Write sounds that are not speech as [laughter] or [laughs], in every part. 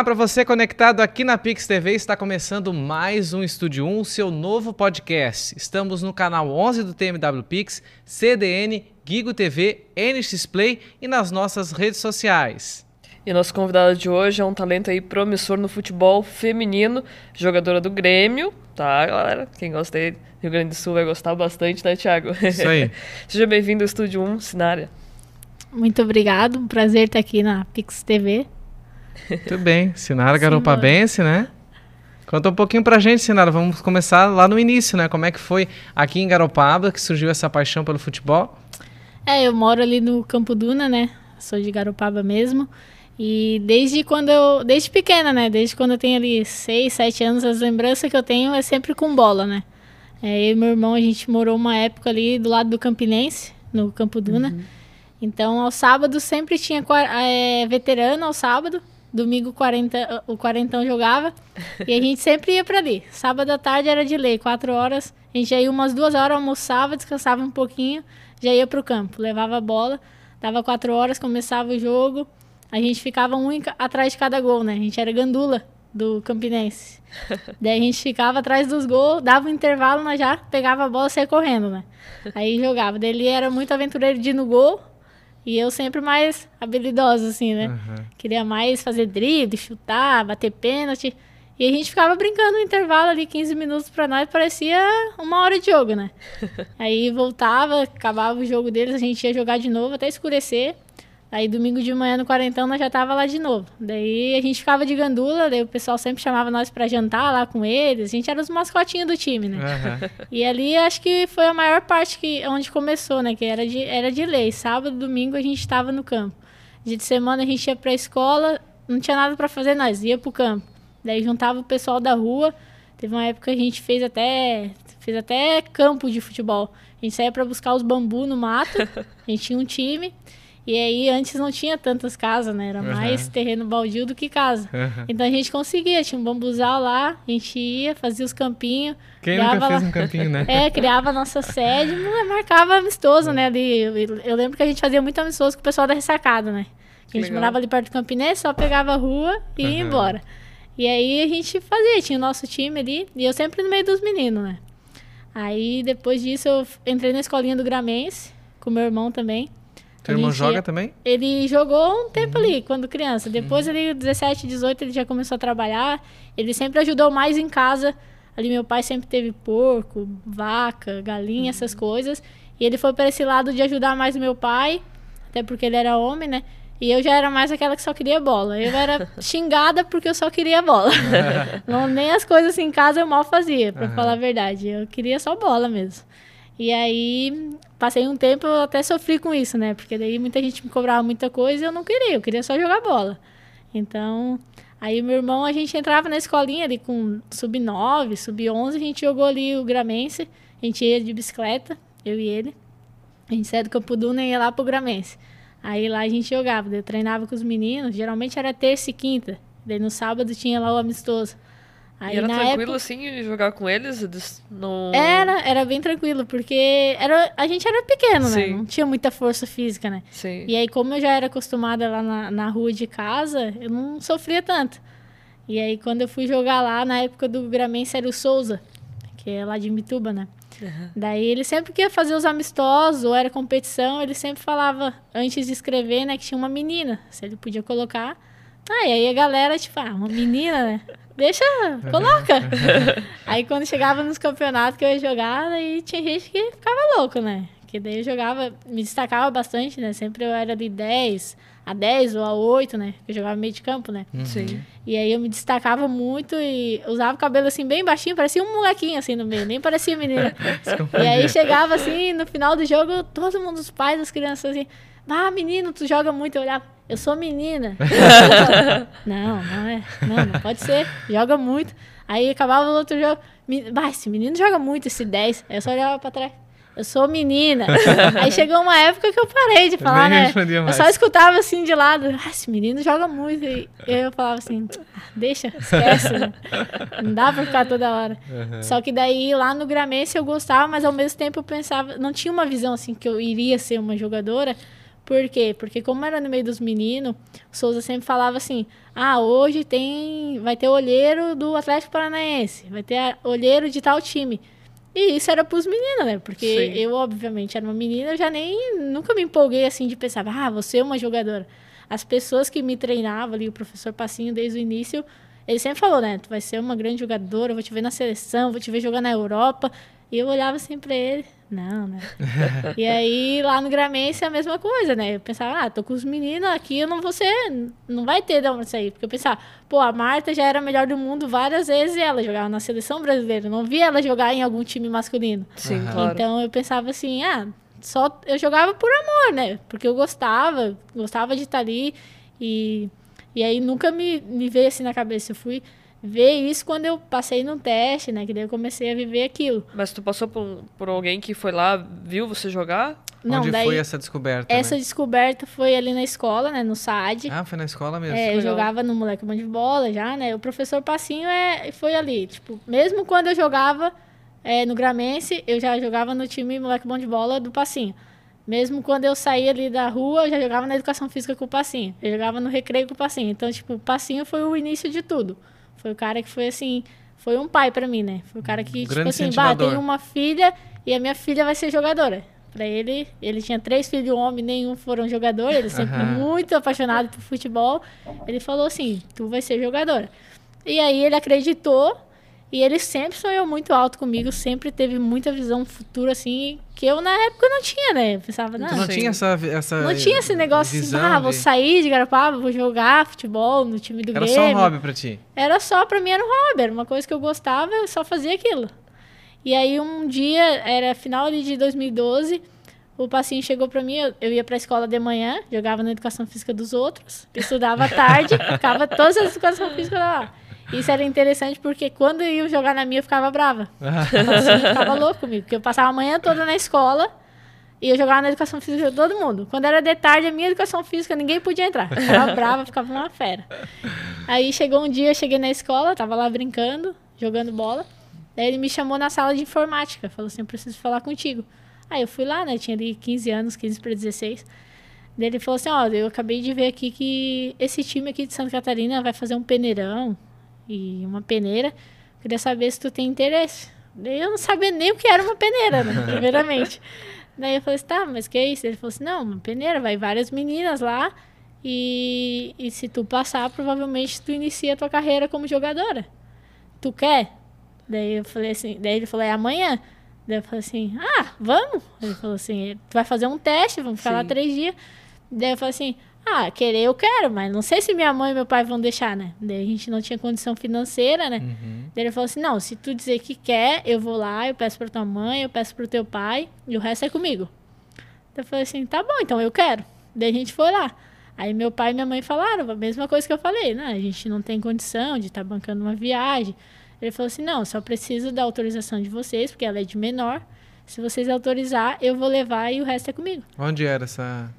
Olá para você conectado aqui na Pix TV, está começando mais um Estúdio 1, seu novo podcast. Estamos no canal 11 do TMW Pix, CDN, Gigo TV, NX Play e nas nossas redes sociais. E nosso convidado de hoje é um talento aí promissor no futebol feminino, jogadora do Grêmio, tá, galera? Quem gosta aí do Rio Grande do Sul vai gostar bastante, né, Thiago? Isso aí. [laughs] Seja bem-vindo ao Estúdio 1, Sinária. Muito obrigado, um prazer estar aqui na Pix TV. Muito bem. Sinara Garopabense, né? Conta um pouquinho pra gente, Sinara. Vamos começar lá no início, né? Como é que foi aqui em Garopaba que surgiu essa paixão pelo futebol? É, eu moro ali no Campo Duna, né? Sou de Garopaba mesmo. E desde quando eu. Desde pequena, né? Desde quando eu tenho ali 6, 7 anos, as lembranças que eu tenho é sempre com bola, né? É, eu e meu irmão, a gente morou uma época ali do lado do Campinense, no Campo Duna. Uhum. Então, ao sábado sempre tinha é, veterano ao sábado. Domingo 40, o quarentão jogava. e a gente sempre ia para ali. Sábado à tarde era de lei, quatro horas. A gente já ia umas duas horas, almoçava, descansava um pouquinho, já ia pro campo. Levava a bola, dava quatro horas, começava o jogo. A gente ficava um atrás de cada gol, né? A gente era gandula do Campinense. [laughs] Daí a gente ficava atrás dos gols, dava um intervalo, nós já pegava a bola e saia correndo, né? Aí jogava. Daí ele era muito aventureiro de ir no gol, e eu sempre mais habilidosa, assim, né? Uhum. Queria mais fazer drible, chutar, bater pênalti. E a gente ficava brincando no intervalo ali, 15 minutos pra nós, parecia uma hora de jogo, né? [laughs] Aí voltava, acabava o jogo deles, a gente ia jogar de novo até escurecer. Aí domingo de manhã no quarentão nós já tava lá de novo. Daí a gente ficava de gandula, daí o pessoal sempre chamava nós para jantar lá com eles. A gente era os mascotinhos do time, né? Uhum. [laughs] E ali acho que foi a maior parte que onde começou, né? Que era de, era de lei. Sábado, domingo a gente estava no campo. Dia de semana a gente ia pra escola, não tinha nada para fazer, nós ia pro campo. Daí juntava o pessoal da rua. Teve uma época que a gente fez até fez até campo de futebol. A gente saía para buscar os bambu no mato. [laughs] A gente tinha um time. E aí antes não tinha tantas casas, né? Era uhum. mais terreno baldio do que casa. Uhum. Então a gente conseguia, tinha um bambuzal lá, a gente ia, fazia os campinhos. Quem nunca fez um campinho, né? [laughs] É, criava a nossa sede, marcava amistoso, né? Ali, eu, lembro que a gente fazia muito amistoso com o pessoal da ressacada, né? A gente Legal. morava ali perto do Campinense, só pegava a rua e ia embora. E aí a gente fazia, tinha o nosso time ali, e eu sempre no meio dos meninos, né? Aí depois disso eu entrei na escolinha do Gramense, com meu irmão também. Teu irmão joga também? Ele jogou um tempo uhum. ali, quando criança. Depois, uhum. ele, 17, 18, ele já começou a trabalhar. Ele sempre ajudou mais em casa. Ali, meu pai sempre teve porco, vaca, galinha, uhum. essas coisas. E ele foi para esse lado de ajudar mais meu pai, até porque ele era homem, né? E eu já era mais aquela que só queria bola. Eu era [laughs] xingada porque eu só queria bola. [laughs] Não, nem as coisas assim, em casa eu mal fazia, para falar a verdade. Eu queria só bola mesmo. E aí, passei um tempo, eu até sofri com isso, né? Porque daí muita gente me cobrava muita coisa e eu não queria, eu queria só jogar bola. Então, aí meu irmão, a gente entrava na escolinha ali com sub-9, sub-11, a gente jogou ali o Gramense, a gente ia de bicicleta, eu e ele. A gente saía do Campo Duna e ia lá pro Gramense. Aí lá a gente jogava, eu treinava com os meninos, geralmente era terça e quinta. Daí no sábado tinha lá o amistoso. Aí, e era tranquilo época... assim jogar com eles? No... Era, era bem tranquilo, porque era, a gente era pequeno, né? Sim. né? Não tinha muita força física, né? Sim. E aí, como eu já era acostumada lá na, na rua de casa, eu não sofria tanto. E aí, quando eu fui jogar lá, na época do Gramense, era o Souza, que é lá de Mituba, né? Uhum. Daí ele sempre que ia fazer os amistosos ou era competição, ele sempre falava, antes de escrever, né, que tinha uma menina, se ele podia colocar. Ah, e aí a galera, tipo, ah, uma menina, né? Deixa, coloca. [laughs] aí quando chegava nos campeonatos que eu ia jogar, aí tinha gente que ficava louco, né? Que daí eu jogava, me destacava bastante, né? Sempre eu era ali 10, a 10 ou a 8, né? Eu jogava meio de campo, né? Uhum. Sim. E aí eu me destacava muito e usava o cabelo assim bem baixinho, parecia um molequinho assim no meio, nem parecia menina. [laughs] e aí chegava assim, no final do jogo, todo mundo, os pais, as crianças assim, ah, menino, tu joga muito. Eu olhava, eu sou menina. [laughs] não, não é. Não, não pode ser. Joga muito. Aí acabava o outro jogo. Bah, esse menino joga muito, esse 10. Aí eu só olhava pra trás. Eu sou menina. [laughs] Aí chegou uma época que eu parei de falar, né? Eu só escutava assim de lado. Ah, esse menino joga muito. E eu falava assim, ah, deixa, esquece. Né? Não dá pra ficar toda hora. Uhum. Só que daí lá no Gramense eu gostava, mas ao mesmo tempo eu pensava, não tinha uma visão assim que eu iria ser uma jogadora Por quê? Porque como era no meio dos meninos, o Souza sempre falava assim: "Ah, hoje tem vai ter olheiro do Atlético Paranaense, vai ter olheiro de tal time". E isso era pros meninos, né? Porque Sim. eu, obviamente, era uma menina, eu já nem nunca me empolguei assim de pensar: "Ah, você é uma jogadora". As pessoas que me treinavam ali, o professor Passinho desde o início, ele sempre falou, né? Tu vai ser uma grande jogadora, eu vou te ver na seleção, vou te ver jogar na Europa. E eu olhava assim pra ele, não, né? e aí lá no Gramense é a mesma coisa, né? Eu pensava, ah, tô com os meninos aqui, eu não vou ser, não vai ter de onde sair. Porque eu pensava, pô, a Marta já era a melhor do mundo várias vezes e ela jogava na seleção brasileira. Eu não via ela jogar em algum time masculino. Sim, claro. Então eu pensava assim, ah, só eu jogava por amor, né? Porque eu gostava, gostava de estar ali e, e aí nunca me, me veio assim na cabeça. Eu fui ver isso quando eu passei num teste, né? Que daí eu comecei a viver aquilo. Mas tu passou por, por alguém que foi lá, viu você jogar? Não, Onde daí foi essa descoberta? essa né? descoberta foi ali na escola, né? No SAD. Ah, foi na escola mesmo. É, eu jogava no moleque bom de bola já, né? O professor Passinho é, foi ali. Tipo, mesmo quando eu jogava é, no Gramense, eu já jogava no time moleque bom de bola do Passinho. Mesmo quando eu saía ali da rua, eu já jogava na educação física com o Passinho. Eu jogava no recreio com o Passinho. Então, tipo, o Passinho foi o início de tudo. Foi o cara que foi assim, foi um pai pra mim, né? Foi o cara que, tipo grande assim, bah, tenho uma filha e a minha filha vai ser jogadora. Pra ele, ele tinha três filhos homens, nenhum foram jogadores, ele sempre Aham. muito apaixonado por futebol. Ele falou assim: tu vai ser jogadora. E aí ele acreditou e ele sempre sonhou muito alto comigo, sempre teve muita visão futura, assim, que eu na época não tinha, né? Eu pensava, não, não tinha essa, essa não tinha esse negócio assim, ah, vou de- sair de Garopaba, vou jogar futebol no time do Era Grêmio. só um hobby pra ti. Era só, pra mim era um hobby, era uma coisa que eu gostava, eu só fazia aquilo. E aí um dia, era final de 2012, o Passinho chegou pra mim, eu, eu ia pra escola de manhã, jogava na educação física dos outros, estudava à tarde, [laughs] ficava todas as educação física lá. Isso era interessante porque quando eu ia jogar na minha, eu ficava brava. [laughs] O Passinho ficava louco comigo, porque eu passava a manhã toda na escola e eu jogava na educação física de todo mundo. Quando era de tarde, a minha educação física, ninguém podia entrar. Eu ficava [laughs] brava, ficava uma fera. Aí chegou um dia, eu cheguei na escola, tava lá brincando, jogando bola. Daí ele me chamou na sala de informática, falou assim: eu preciso falar contigo. Aí eu fui lá, né? Tinha ali 15 anos, 15 para 16. Daí ele falou assim: ó, eu acabei de ver aqui que esse time aqui de Santa Catarina vai fazer um peneirão e uma peneira. Queria saber se tu tem interesse. Daí eu não sabia nem o que era uma peneira, né? [laughs] Primeiramente. Daí eu falei assim, tá, mas que é isso? Ele falou assim, não, uma peneira, vai várias meninas lá e, e se tu passar, provavelmente tu inicia a tua carreira como jogadora. Tu quer? Daí eu falei assim, daí ele falou, é amanhã? Daí eu falei assim, ah, vamos? Ele falou assim, tu vai fazer um teste, vamos ficar lá Sim. três dias. Daí eu falei assim, ah, querer eu quero, mas não sei se minha mãe e meu pai vão deixar, né? Daí a gente não tinha condição financeira, né? Uhum. Daí ele falou assim: não, se tu dizer que quer, eu vou lá, eu peço pra tua mãe, eu peço pro teu pai, e o resto é comigo. Daí eu falei assim: tá bom, então eu quero. Daí a gente foi lá. Aí meu pai e minha mãe falaram a mesma coisa que eu falei, né? A gente não tem condição de estar bancando uma viagem. Ele falou assim: não, só preciso da autorização de vocês, porque ela é de menor. Se vocês autorizar, eu vou levar e o resto é comigo. Onde era essa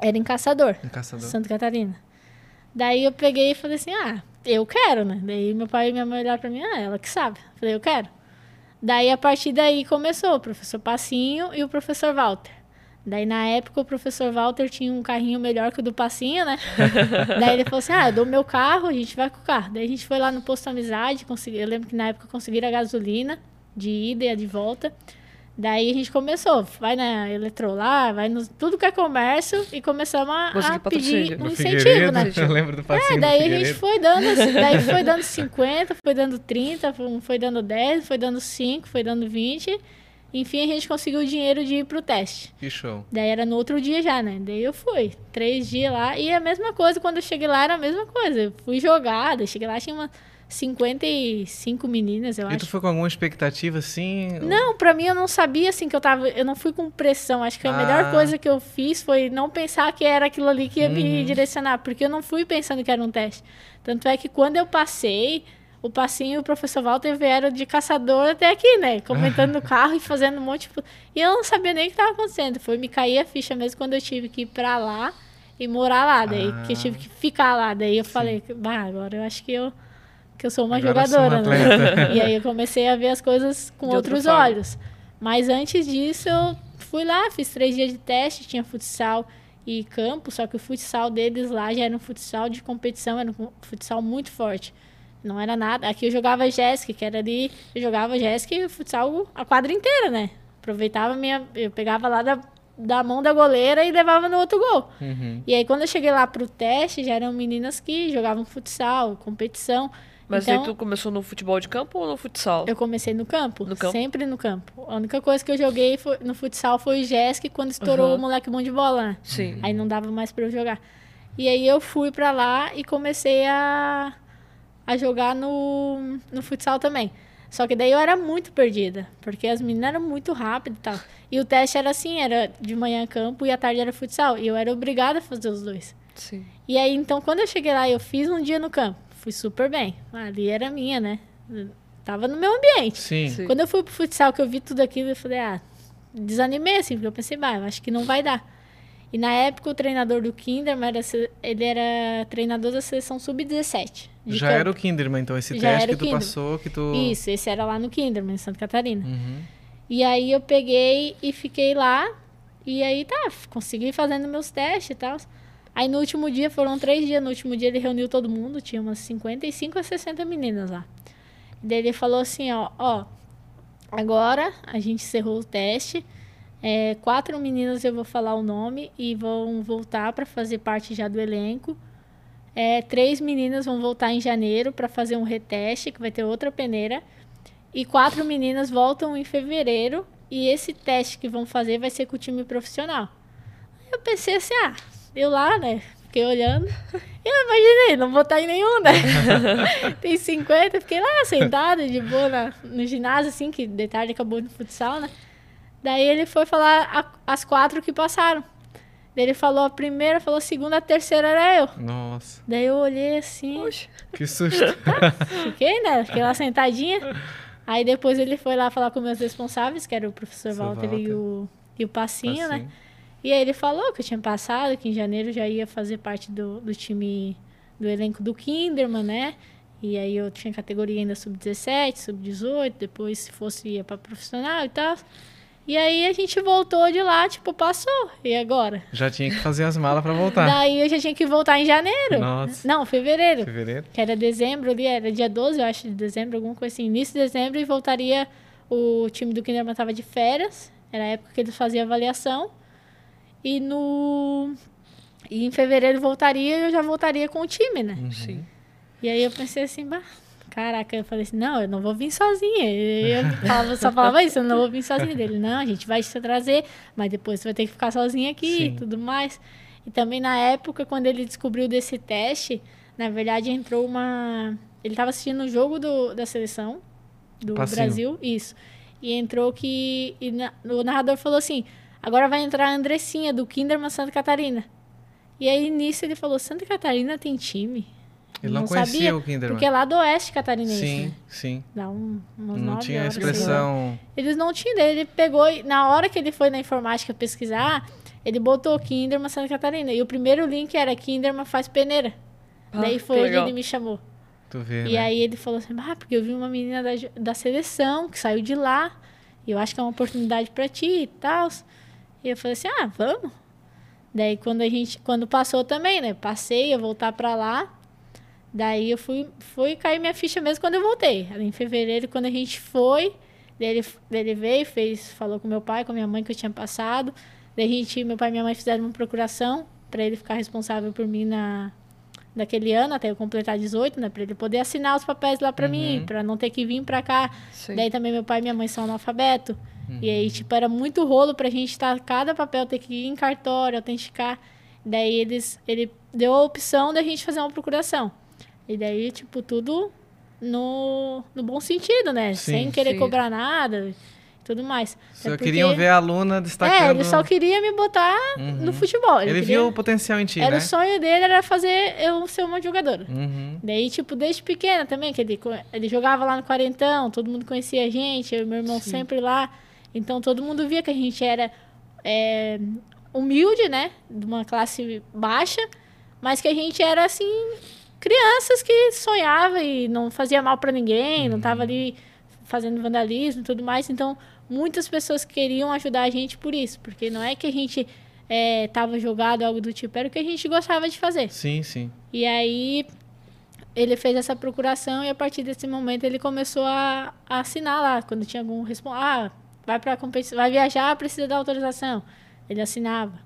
Era em Caçador. em caçador? Santa Catarina. Daí eu peguei e falei assim, ah, eu quero, né? Daí meu pai e minha mãe olharam pra mim, ah, ela que sabe. Falei, eu quero. Daí a partir daí começou o professor Passinho e o professor Walter. Daí na época o professor Walter tinha um carrinho melhor que o do Passinho, né? [laughs] Daí ele falou assim, ah, eu dou meu carro, a gente vai com o carro. Daí a gente foi lá no posto Amizade, consegui, eu lembro que na época conseguiram a gasolina de ida e a de volta. Daí a gente começou, vai na Eletrolar, vai no tudo que é comércio e começamos a, a pedir um incentivo, né? [laughs] Eu lembro do passinho É, daí a gente foi dando, [laughs] daí foi dando 50, foi dando 30, foi- dando 10, foi dando 5, foi dando 20. Enfim, a gente conseguiu o dinheiro de ir pro teste. Que show. Daí era no outro dia já, né? Daí eu fui. Três dias lá. E a mesma coisa, quando eu cheguei lá, era a mesma coisa. Eu fui jogada. Cheguei lá, tinha umas 55 meninas, eu E acho. tu foi com alguma expectativa assim? Não, pra mim eu não sabia assim que eu tava. Eu não fui com pressão. Acho que a Ah. melhor coisa que eu fiz foi não pensar que era aquilo ali que ia me Uhum. direcionar, porque eu não fui pensando que era um teste. Tanto é que quando eu passei, o passinho e o professor Walter vieram de caçador até aqui, né? Comentando no [laughs] carro e fazendo um monte de. E eu não sabia nem o que tava acontecendo. Foi me cair a ficha mesmo quando eu tive que ir pra lá e morar lá. Daí Ah. que eu tive que ficar lá. Daí eu falei, bah, agora eu acho que eu. Que eu sou uma Agora sou jogadora, uma né? E aí eu comecei a ver as coisas com De outros forma. olhos. Mas antes disso, eu fui lá, fiz três dias de teste, tinha futsal e campo, só que o futsal deles lá já era um futsal de competição, era um futsal muito forte. Não era nada. Aqui eu jogava Jéssica, que era ali, eu jogava Jéssica e futsal a quadra inteira, né? Aproveitava minha, eu pegava lá da, da mão da goleira e levava no outro gol. Uhum. E aí quando eu cheguei lá pro teste, já eram meninas que jogavam futsal, competição. Mas então, aí tu começou no futebol de campo ou no futsal? eu comecei no campo, No campo? sempre no campo. A única coisa que eu joguei foi- no futsal foi o Jéssica quando estourou Aham. o moleque bom de bola, né? Sim. Aí não dava mais pra eu jogar. E aí eu fui pra lá e comecei a, a jogar no, no futsal também. Só que daí eu era muito perdida, porque as meninas eram muito rápidas e tal. E o teste era assim, era de manhã campo e à tarde era futsal. E eu era obrigada a fazer os dois. Sim. E aí, então, quando eu cheguei lá, eu fiz um dia no campo. Fui super bem. Ali era minha, né? Tava no meu ambiente. Sim. Sim. Quando eu fui pro futsal, que eu vi tudo aquilo, eu falei, ah, desanimei assim, porque eu pensei, bah, eu acho que não vai dar. E na época o treinador do Kinderman, era, ele era treinador da seleção sub-17. de Já campo. era o Kinderman, então, esse Já teste que o tu Kinderman. passou, que tu... Isso, esse era lá no Kinderman, em Santa Catarina. Uhum. E aí eu peguei e fiquei lá. E aí tá, consegui fazendo meus testes e tal. Aí no último dia, foram três dias, no último dia ele reuniu todo mundo, tinha umas 55 a 60 meninas lá. Daí ele falou assim, ó, ó, agora a gente encerrou o teste. é, quatro meninas eu vou falar o nome e vão voltar para fazer parte já do elenco. É, três meninas vão voltar em janeiro para fazer um reteste, que vai ter outra peneira. E quatro meninas voltam em fevereiro. E esse teste que vão fazer vai ser com o time profissional. Eu pensei assim, ah, eu lá, né? Fiquei olhando. [laughs] Eu imaginei, não vou estar em nenhum, né? [laughs] Tem 50, fiquei lá sentada de boa na- no ginásio, assim, que de tarde acabou no futsal, né? Daí ele foi falar a- as quatro que passaram. Daí ele falou a primeira, falou a segunda, a terceira era eu. Nossa, Daí eu olhei assim. Poxa. que susto. [laughs] Fiquei, né? Fiquei lá sentadinha. Aí depois ele foi lá falar com meus responsáveis, que era o professor Seu Walter, e Walter. o, e o Passinho, né? E aí ele falou que eu tinha passado, que em janeiro já ia fazer parte do, do time, do elenco do Kinderman, né? E aí eu tinha categoria ainda sub-17, sub-18, depois se fosse ia pra profissional e tal. E aí a gente voltou de lá, tipo, passou. E agora? Já tinha que fazer as malas pra voltar. Daí eu já tinha que voltar em janeiro. Nossa. Não, fevereiro Fevereiro? que era dezembro ali, era dia 12, eu acho, de dezembro, alguma coisa assim. Início de dezembro e voltaria, o time do Kinderman tava de férias, era a época que eles faziam avaliação. E no... E em fevereiro voltaria e eu já voltaria com o time, né? Uhum. Sim. E aí eu pensei assim, bah, caraca, eu falei assim, não, eu não vou vir sozinha. Eu [laughs] falava, só falava isso, eu não vou vir sozinha dele. Não, a gente vai te trazer, mas depois você vai ter que ficar sozinha aqui Sim. e tudo mais. E também na época, quando ele descobriu desse teste, na verdade entrou uma. Ele estava assistindo o jogo do, da seleção do Passinho. Brasil, isso. E entrou que. E na- o narrador falou assim: agora vai entrar a Andressinha, do Kinderman Santa Catarina. E aí nisso ele falou: Santa Catarina tem time? Ele não, Não conhecia sabia, o Kinderman. Porque é lá do oeste catarinense, Sim, né? sim. Dá um, umas Não tinha horas, expressão. assim. Eles não tinham, ele pegou, e na hora que ele foi na informática pesquisar, ele botou Kinderman Santa Catarina. E o primeiro link era Kinderman faz peneira. Ah, daí foi onde ele me chamou. Tu vê, E né? aí ele falou assim, ah, porque eu vi uma menina da, da seleção que saiu de lá. E eu acho que é uma oportunidade pra ti e tal. E eu falei assim, ah, vamos. Daí quando a gente, quando passou também, né? Passei, ia voltar pra lá. Daí eu fui, fui cair minha ficha mesmo quando eu voltei. Em fevereiro, quando a gente foi, ele, ele veio, fez, falou com meu pai, com minha mãe que eu tinha passado. Daí a gente, meu pai e minha mãe fizeram uma procuração pra ele ficar responsável por mim na, daquele ano, até eu completar 18, né? Pra ele poder assinar os papéis lá mim, Uhum. pra não ter que vir pra cá. Sim. Daí também meu pai e minha mãe são analfabeto. Uhum. E aí, tipo, era muito rolo pra gente estar cada papel ter que ir em cartório, autenticar. Daí eles, ele deu a opção da gente fazer uma procuração. E daí, tipo, tudo no, no bom sentido, né? Sim. Sem querer Sim. cobrar nada e tudo mais. Só Até queriam porque- ver a aluna destacando. É, ele só queria me botar Uhum. no futebol. Ele, queria- viu o potencial em ti, Era né? o sonho dele, era fazer eu ser uma jogadora. Uhum. Daí, tipo, desde pequena também, que ele, ele jogava lá no Quarentão, todo mundo conhecia a gente, eu e meu irmão Sim. sempre lá. Então todo mundo via que a gente era é, humilde, né? De uma classe baixa, mas que a gente era, assim, crianças que sonhava e não fazia mal pra ninguém, não tava ali fazendo vandalismo e tudo mais. Então, muitas pessoas queriam ajudar a gente por isso, porque não é que a gente é, tava jogado, algo do tipo. Era o que a gente gostava de fazer. Sim, sim. E aí ele fez essa procuração e a partir desse momento ele começou a, a assinar lá. Quando tinha algum responde, ah, vai para competição, vai viajar, precisa da autorização. Ele assinava.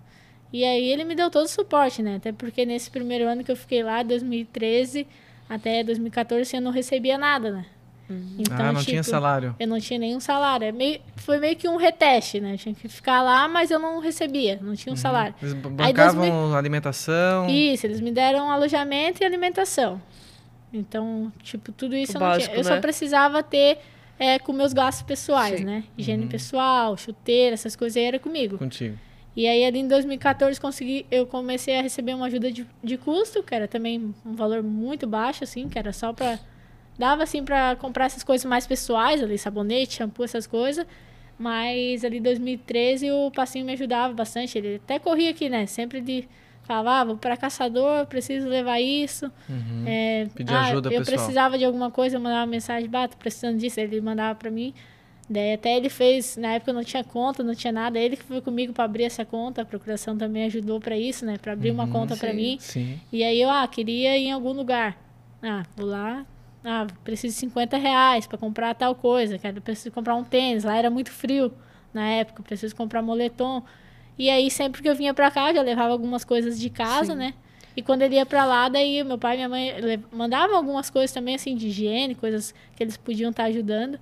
E aí ele me deu todo o suporte, né? Até porque nesse primeiro ano que eu fiquei lá, 2013 até 2014, eu não recebia nada, né? Uhum. Então, ah, não tipo, tinha salário. Eu não tinha nenhum salário. É meio, foi meio que um reteste, né? Eu tinha que ficar lá, mas eu não recebia, não tinha um uhum. salário. Eles bancavam Aí, 2000... alimentação? Isso, eles me deram alojamento e alimentação. Então, tipo, tudo isso o eu básico, não tinha. Eu né? só precisava ter é, com meus gastos pessoais, Sim. né? Higiene uhum. pessoal, chuteira, essas coisas aí era comigo. Contigo. E aí, ali em 2014, consegui, eu comecei a receber uma ajuda de, de custo, que era também um valor muito baixo, assim, que era só para Dava, assim, para comprar essas coisas mais pessoais, ali, sabonete, shampoo, essas coisas. Mas ali em 2013 o passinho me ajudava bastante. Ele até corria aqui, né? Sempre de falava, ah, vou para caçador, preciso levar isso. Uhum. É, Pedir ah, ajuda, eu pessoal. precisava de alguma coisa, eu mandava mensagem, bah, tô precisando disso. Ele mandava para mim. Daí até ele fez, na época não tinha conta, não tinha nada, ele que foi comigo para abrir essa conta, a procuração também ajudou para isso, né, para abrir uhum, uma conta para mim. Sim. E aí eu, ah, queria ir em algum lugar. Ah, vou lá, ah, preciso de 50 reais para comprar tal coisa, quero preciso comprar um tênis, lá era muito frio na época, preciso comprar moletom. E aí sempre que eu vinha para cá, eu já levava algumas coisas de casa, Sim. né? E quando ele ia para lá, daí meu pai e minha mãe mandavam algumas coisas também assim de higiene, coisas que eles podiam estar tá ajudando.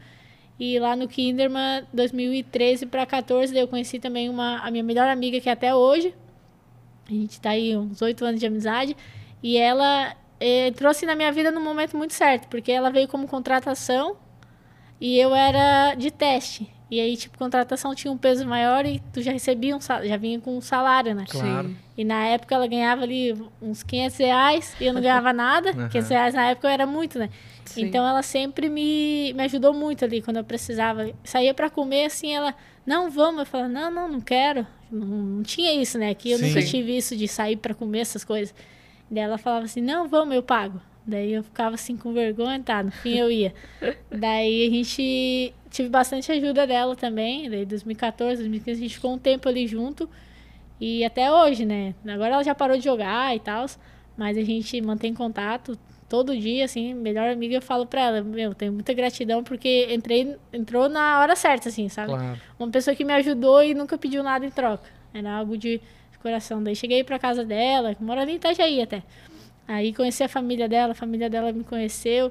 E lá no Kinderman, 2013 para 14, eu conheci também uma, a minha melhor amiga, que é até hoje. A gente está aí uns oito anos de amizade. E ela eh, trouxe na minha vida num momento muito certo, porque ela veio como contratação e eu era de teste. E aí, tipo, contratação tinha um peso maior e tu já recebia um salário, já vinha com um salário, né? Claro. E na época ela ganhava ali uns 500 reais e eu não ganhava [laughs] nada. Uhum. 500 reais na época era muito, né? Sim. Então ela sempre me, me ajudou muito ali quando eu precisava. Saía para comer assim, ela, não, vamos. Eu falava, não, não, não quero. Não, não tinha isso, né? Aqui eu Sim. nunca tive isso de sair para comer essas coisas. Daí ela falava assim, não, vamos, eu pago. Daí eu ficava assim com vergonha, tá, no fim eu ia. [laughs] Daí a gente tive bastante ajuda dela também, daí 2014, 2015 a gente ficou um tempo ali junto. E até hoje, né? Agora ela já parou de jogar e tal, mas a gente mantém contato todo dia, assim, melhor amiga, eu falo pra ela, meu, tenho muita gratidão porque entrei, entrou na hora certa, assim, sabe? Claro. Uma pessoa que me ajudou e nunca pediu nada em troca. Era algo de coração. Daí cheguei pra casa dela, mora ali em Itajaí até. Aí conheci a família dela, a família dela me conheceu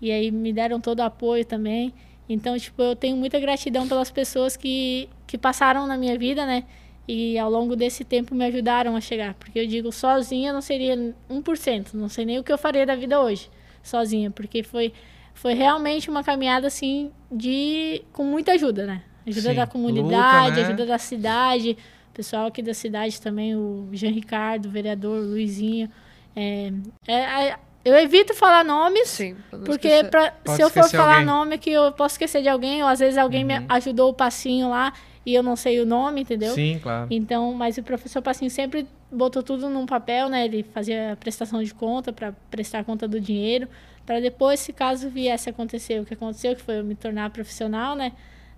e aí me deram todo o apoio também. Então, tipo, eu tenho muita gratidão pelas pessoas que, que passaram na minha vida, né? E ao longo desse tempo me ajudaram a chegar. Porque eu digo, sozinha não seria 1%. Não sei nem o que eu faria da vida hoje, sozinha. Porque foi, foi realmente uma caminhada, assim, de com muita ajuda, né? Ajuda Sim. da comunidade, Luta, né? ajuda da cidade. O pessoal aqui da cidade também, o Jean Ricardo, o vereador, o Luizinho. É, é, é eu evito falar nomes, Sim, porque pra, se eu for falar alguém. nome que eu posso esquecer de alguém, ou às vezes alguém uhum. me ajudou o passinho lá e eu não sei o nome, entendeu? Sim, claro. Então, mas o professor Passinho sempre botou tudo num papel, né? Ele fazia prestação de conta para prestar conta do dinheiro, para depois, se caso viesse a acontecer o que aconteceu, que foi eu me tornar profissional, né?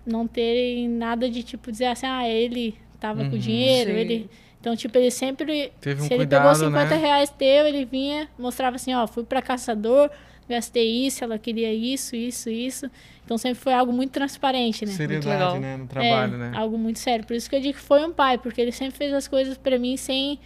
Não ter nada de tipo dizer assim, ah, ele tava uhum, com dinheiro, sim. ele então, tipo, ele sempre. Teve um se ele cuidado, pegou 50 né? reais teu, ele vinha, mostrava assim, ó, fui para caçador, gastei isso, ela queria isso, isso, isso. Então sempre foi algo muito transparente, né? Seriedade, né? No trabalho, é, né? Algo muito sério. Por isso que eu digo que foi um pai, porque ele sempre fez as coisas para mim sem,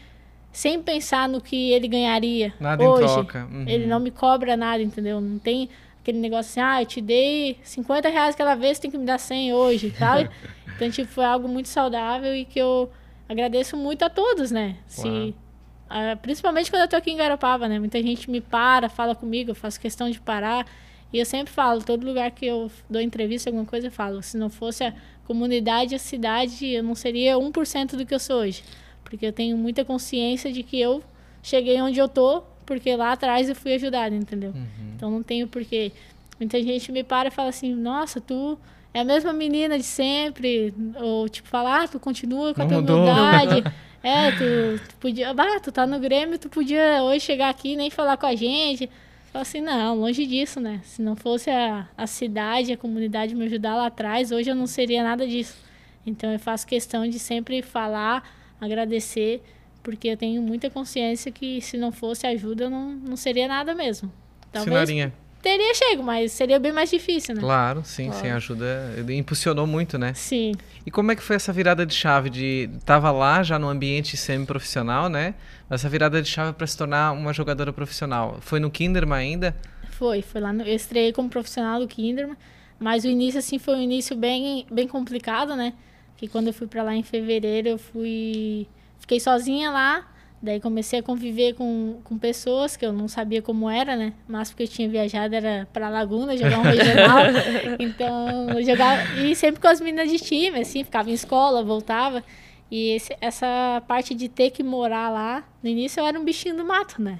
sem pensar no que ele ganharia. Nada hoje. em troca. Uhum. Ele não me cobra nada, entendeu? Não tem aquele negócio assim, ah, eu te dei 50 reais aquela vez, tem que me dar 100 hoje, sabe? [laughs] então, tipo, foi algo muito saudável e que eu agradeço muito a todos, né? Se, uh, principalmente quando eu tô aqui em Garopaba, né? Muita gente me para, fala comigo, eu faço questão de parar. E eu sempre falo, todo lugar que eu dou entrevista, alguma coisa, eu falo, se não fosse a comunidade, a cidade, eu não seria 1% do que eu sou hoje. Porque eu tenho muita consciência de que eu cheguei onde eu tô, porque lá atrás eu fui ajudada, entendeu? Uhum. Então não tenho porquê. Muita gente me para e fala assim, nossa, tu é a mesma menina de sempre, ou tipo, falar, ah, tu continua com a tua humildade. [laughs] é, tu, tu podia, bah, tu tá no Grêmio, tu podia hoje chegar aqui e nem falar com a gente. Fala assim, não, longe disso, né? Se não fosse a, a cidade, a comunidade me ajudar lá atrás, hoje eu não seria nada disso. Então eu faço questão de sempre falar agradecer, porque eu tenho muita consciência que se não fosse ajuda, não, não seria nada mesmo. Talvez Sinarinha. Teria chego, mas seria bem mais difícil, né? Claro, sim, claro. sem ajuda. Impulsionou muito, né? Sim. E como é que foi essa virada de chave? De tava lá já no ambiente semi-profissional, né? Mas essa virada de chave para se tornar uma jogadora profissional. Foi no Kinderman ainda? Foi, foi lá no, eu estreiei como profissional do Kinderman, mas o início assim foi um início bem bem complicado, né? Que quando eu fui para lá em fevereiro, eu fui fiquei sozinha lá, daí comecei a conviver com, com pessoas que eu não sabia como era, né? Mas porque eu tinha viajado era para Laguna jogar um [laughs] regional. então, eu jogava e sempre com as meninas de time, assim, ficava em escola, voltava. E esse, essa parte de ter que morar lá, no início eu era um bichinho do mato, né?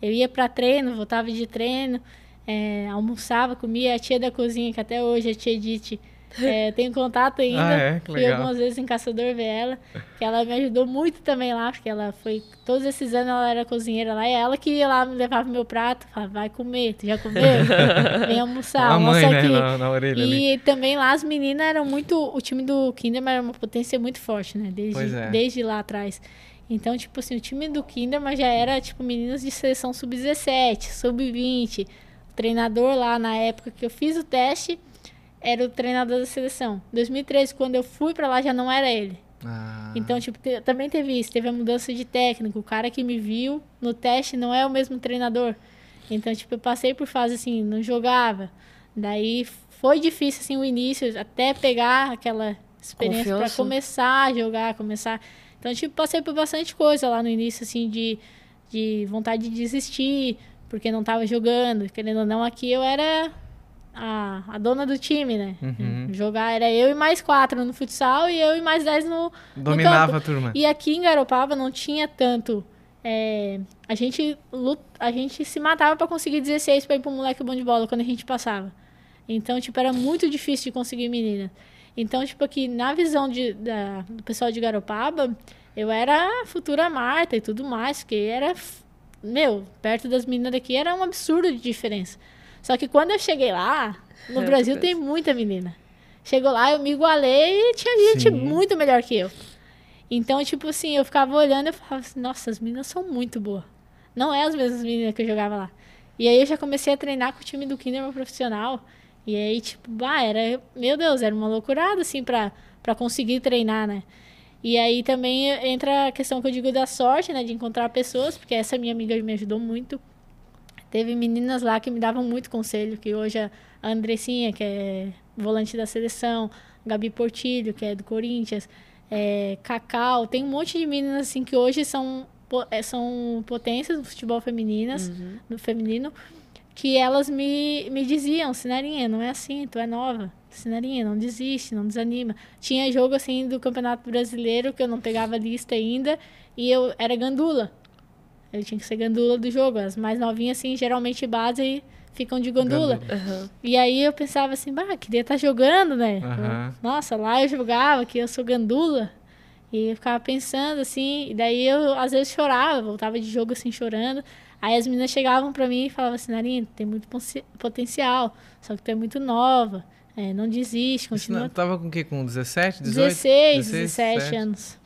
Eu ia para treino, voltava de treino, é, almoçava, comia. A tia da cozinha, que até hoje, a tia Edith, é, tenho contato ainda. Ah, é? Fui algumas vezes em Caçador ver ela. Que ela me ajudou muito também lá, porque ela foi. Todos esses anos ela era cozinheira lá. E ela que ia lá me levava meu prato. Falava, vai comer, tu já comeu? [laughs] Vem almoçar, a mãe, né, aqui. Na, na orelha e ali. também lá as meninas eram muito. O time do Kinderman era uma potência muito forte, né? Desde, é. desde lá atrás. Então, tipo assim, o time do Kinderman já era, tipo, meninas de seleção sub-17, sub-20. O treinador lá na época que eu fiz o teste era o treinador da seleção. 2013, quando eu fui para lá, já não era ele. Ah. Então, tipo, te, também teve isso, teve a mudança de técnico. O cara que me viu no teste não é o mesmo treinador. Então, tipo, eu passei por fase assim, não jogava. Daí foi difícil, assim, o início, até pegar aquela experiência para começar a jogar, começar. Então, tipo, passei por bastante coisa lá no início, assim, de, de vontade de desistir, porque não tava jogando. Querendo ou não, aqui eu era a, a dona do time, né? Uhum. Jogar era eu e mais quatro no futsal e eu e mais dez no. Dominava no a turma. E aqui em Garopaba não tinha tanto. É, a, gente, a gente se matava para conseguir 16 para ir pro moleque bom de bola quando a gente passava. Então, tipo, era muito difícil de conseguir menina. Então, tipo, aqui na visão de, da, do pessoal de Garopaba, eu era a futura Marta e tudo mais, porque era. Meu, perto das meninas daqui era um absurdo de diferença. Só que quando eu cheguei lá, no é, Brasil tem muita menina. Chegou lá, eu me igualei e tinha gente Sim. muito melhor que eu. Então, tipo assim, eu ficava olhando e falava assim, nossa, as meninas são muito boas. Não é as mesmas meninas que eu jogava lá. E aí eu já comecei a treinar com o time do Kinderman profissional. E aí, tipo, bah, era, meu Deus, era uma loucurada, assim, pra, pra conseguir treinar, né? E aí também entra a questão que eu digo da sorte, né? De encontrar pessoas, porque essa minha amiga me ajudou muito. Teve meninas lá que me davam muito conselho, que hoje a Andressinha, que é volante da seleção, Gabi Portilho, que é do Corinthians, é, Cacau, tem um monte de meninas assim que hoje são, é, são potências do futebol femininas, uhum. no feminino, que elas me, me diziam, Sinarinha, não é assim, tu é nova. Sinarinha, não desiste, não desanima. Tinha jogo assim do Campeonato Brasileiro que eu não pegava lista ainda e eu era gandula. Ele tinha que ser gandula do jogo. As mais novinhas, assim, geralmente base ficam de gandula. Uhum. E aí eu pensava assim, bah, queria estar tá jogando, né? Uhum. Nossa, lá eu jogava, que eu sou gandula. E eu ficava pensando assim, e daí eu às vezes chorava, voltava de jogo assim chorando. Aí as meninas chegavam para mim e falavam assim, Narina, tem muito potencial, só que tu é muito nova, é, não desiste, continua. Você tava com o quê? Com 17, 18? 16, 16 17, 17 anos.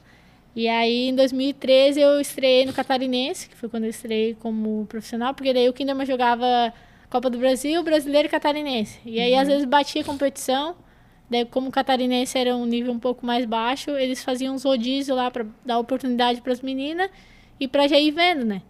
E aí, em 2013, eu estreiei no Catarinense, que foi quando eu estreiei como profissional, porque daí o Kinderman jogava Copa do Brasil, Brasileiro e Catarinense. E aí, uhum. às vezes, batia competição. Daí, como o Catarinense era um nível um pouco mais baixo, eles faziam uns rodízios lá para dar oportunidade para as meninas e para já ir vendo, né?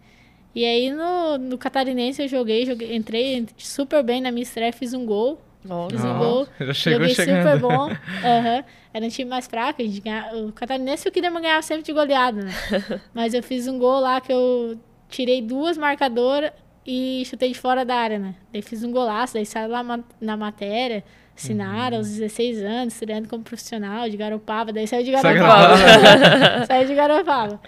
E aí, no, no Catarinense, eu joguei, joguei, entrei super bem na minha estreia, fiz um gol. Nossa. Fiz um gol. Já chegou joguei chegando. super bom. [laughs] Uhum. Era um time mais fraco. A gente ganha... O Catarinense e o Kinderman ganhava sempre de goleada, né? [laughs] Mas eu fiz um gol lá que eu tirei duas marcadoras e chutei de fora da área, né? Daí fiz um golaço, daí saiu lá na matéria. Assinaram uhum. aos 16 anos, estreando como profissional de Garopaba. Daí saiu de Garopaba. [laughs] saiu de Garopaba.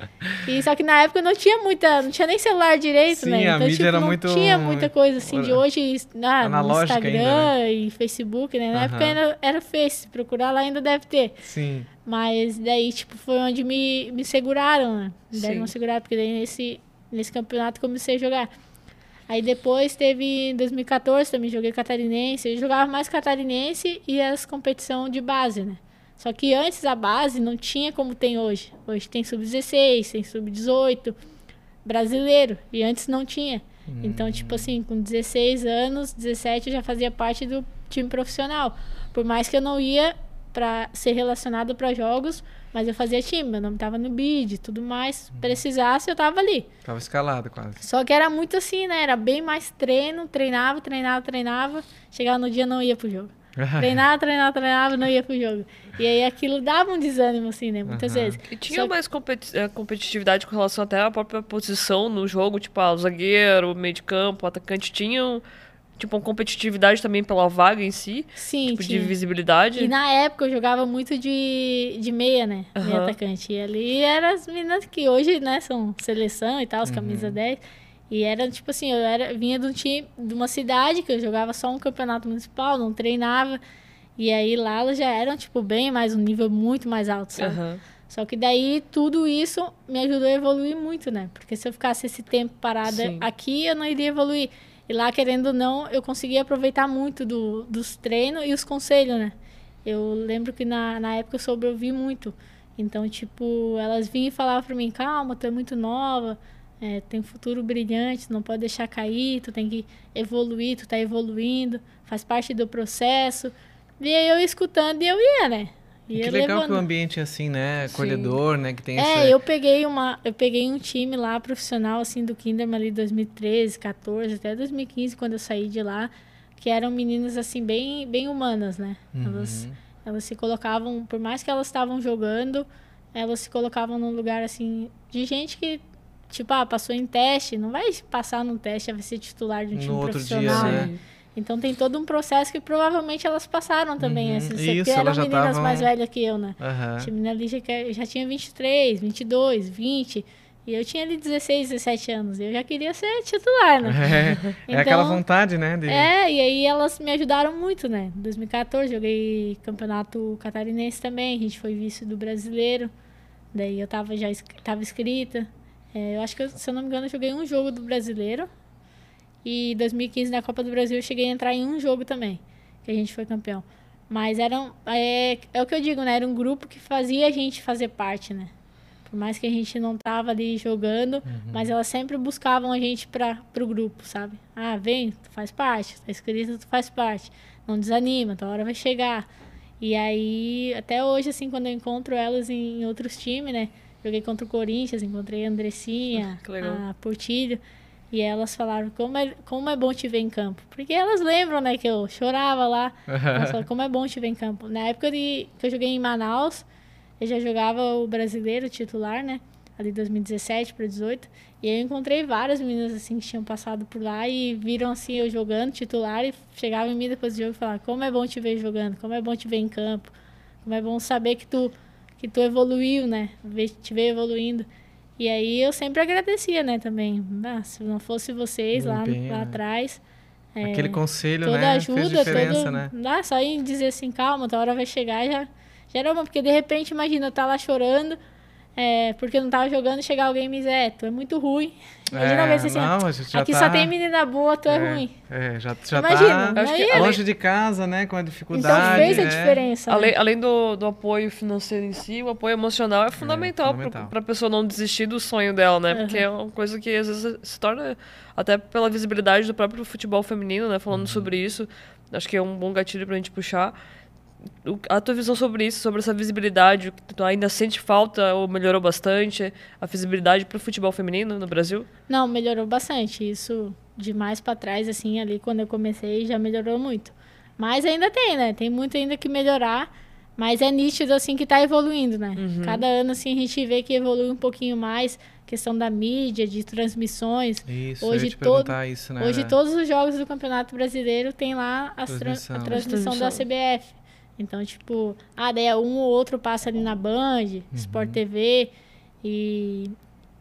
E, só que na época não tinha muita, não tinha nem celular direito, Sim, né? Então, tipo, não muito... tinha muita coisa assim de hoje ah, no Instagram ainda, né? e Facebook, né? Na uhum. época ainda era Face, procurar lá ainda deve ter. Sim. Mas daí, tipo, foi onde me, me seguraram, né? Me deram uma segurada, porque daí nesse, nesse campeonato comecei a jogar. Aí depois teve em 2014 também joguei catarinense. Eu jogava mais catarinense e as competição de base, né? Só que antes a base não tinha como tem hoje. Hoje tem sub-16, tem sub-18, brasileiro. E antes não tinha. Então, tipo assim, com 16 anos, 17 eu já fazia parte do time profissional. Por mais que eu não ia para ser relacionado para jogos, mas eu fazia time, meu nome tava no bid, tudo mais. Precisasse, eu tava ali. Tava escalado quase. Só que era muito assim, né? Era bem mais treino, treinava, treinava, treinava. Chegava no dia não ia pro jogo. [laughs] Treinava, treinava, treinava, não ia pro jogo. E aí aquilo dava um desânimo, assim, né? Muitas Aham. vezes. E tinha Só- mais competi- eh, competitividade com relação até à própria posição no jogo, tipo, ah, o zagueiro, o meio de campo, o atacante tinham, tipo, uma competitividade também pela vaga em si, Sim, tipo, de tinha. visibilidade. E na época eu jogava muito de, de meia, né? Meia Aham. atacante. E ali eram as meninas que hoje, né, são seleção e tal, os Uhum. camisa 10. E era tipo assim, eu era, vinha de um time, de uma cidade que eu jogava só um campeonato municipal, não treinava. E aí lá elas já eram, tipo, bem mais, um nível muito mais alto, sabe? Aham. Só que daí tudo isso me ajudou a evoluir muito, né? Porque se eu ficasse esse tempo parada Sim. aqui, eu não iria evoluir. E lá, querendo ou não, eu conseguia aproveitar muito do, dos treinos e os conselhos, né? Eu lembro que na, na época eu soube ouvir muito. Então, tipo, elas vinham e falavam pra mim, calma, tu é muito nova, é, tem um futuro brilhante, não pode deixar cair, tu tem que evoluir, tu tá evoluindo, faz parte do processo. E aí eu escutando e eu ia, né? E que legal levando. que o ambiente é assim, né? Sim. Acolhedor, né? Que tem É, esse... eu peguei uma, eu peguei um time lá profissional assim do Kinderman ali 2013, 14, até 2015 quando eu saí de lá, que eram meninas assim bem, bem humanas, né? Elas, Uhum. elas se colocavam, por mais que elas estavam jogando, elas se colocavam num lugar assim de gente que tipo, ah, passou em teste, não vai passar num teste, vai ser titular de um No time outro dia, profissional. né? Então tem todo um processo que provavelmente elas passaram também, Uhum. assim, Isso, porque eram elas já meninas tavam- mais velhas que eu, né? Aham. Tinha menina ali que já tinha 23, 22, 20. E eu tinha ali 16, 17 anos. Eu já queria ser titular, né? [laughs] É, é aquela Então, vontade, né? De... É, e aí elas me ajudaram muito, né? Em 2014 joguei campeonato catarinense também. A gente foi vice do brasileiro. Daí eu tava já tava inscrita. É, eu acho que, se eu não me engano, eu joguei um jogo do brasileiro. E em 2015, na Copa do Brasil, eu cheguei a entrar em um jogo também, que a gente foi campeão. Mas era um, é, é o que eu digo, né? Era um grupo que fazia a gente fazer parte, né? Por mais que a gente não tava ali jogando, mas elas sempre buscavam a gente para pro grupo, sabe? Ah, vem, tu faz parte, tá escrito, tu faz parte. Não desanima, tua hora vai chegar. E aí, até hoje, assim, quando eu encontro elas em, outros times, né? Joguei contra o Corinthians, encontrei a Andressinha, [laughs] a Portilho. E elas falaram como é, como é bom te ver em campo. Porque elas lembram, né, que eu chorava lá. Elas falaram, como é bom te ver em campo. Na época de, que eu joguei em Manaus, eu já jogava o brasileiro titular, né? Ali 2017 para 18. E eu encontrei várias meninas assim que tinham passado por lá e viram assim eu jogando titular e chegavam em mim depois do jogo e falavam: "Como é bom te ver jogando, como é bom te ver em campo. Como é bom saber que tu que tu evoluiu, né? Te ver evoluindo". E aí eu sempre agradecia, né, também. Ah, se não fosse vocês lá, empenho, lá né? atrás, é, Aquele conselho, toda né? ajuda, Fez diferença, todo, né? Ah, só em dizer assim, calma, tua hora vai chegar, já, já era bom, porque de repente, imagina, eu tá lá chorando, é, porque eu não tava jogando, e chegar alguém e me dizer, é, tu é muito ruim. Imagina É, ver se assim, ó, não, a gente já aqui tá- só tem menina boa, tu é, ruim. É, já, já Imagina, tá Acho que aí, longe de casa, né? Com a então dificuldade. fez a é. diferença. né? Além, além do, do apoio financeiro em si, o apoio emocional é fundamental, fundamental. para a pessoa não desistir do sonho dela, né? Porque é uma coisa que às vezes se torna, até pela visibilidade do próprio futebol feminino, né? Falando sobre isso, acho que é um bom gatilho pra gente puxar. O- A tua visão sobre isso, sobre essa visibilidade, tu ainda sente falta ou melhorou bastante a visibilidade pro futebol feminino no Brasil? Não, melhorou bastante. Isso de mais pra trás, assim, ali quando eu comecei, já melhorou muito. Mas ainda tem, né? Tem muito ainda que melhorar. Mas é nítido, assim, que tá evoluindo, né? Cada ano, assim, a gente vê que evolui um pouquinho mais. Questão da mídia, de transmissões. Isso, Hoje eu ia te todo- isso, né? Hoje todos os jogos do Campeonato Brasileiro tem lá Transmissão. a transmissão da. CBF. Então, tipo, ah, daí é um ou outro passa ali na Band, Uhum. Sport TV. E,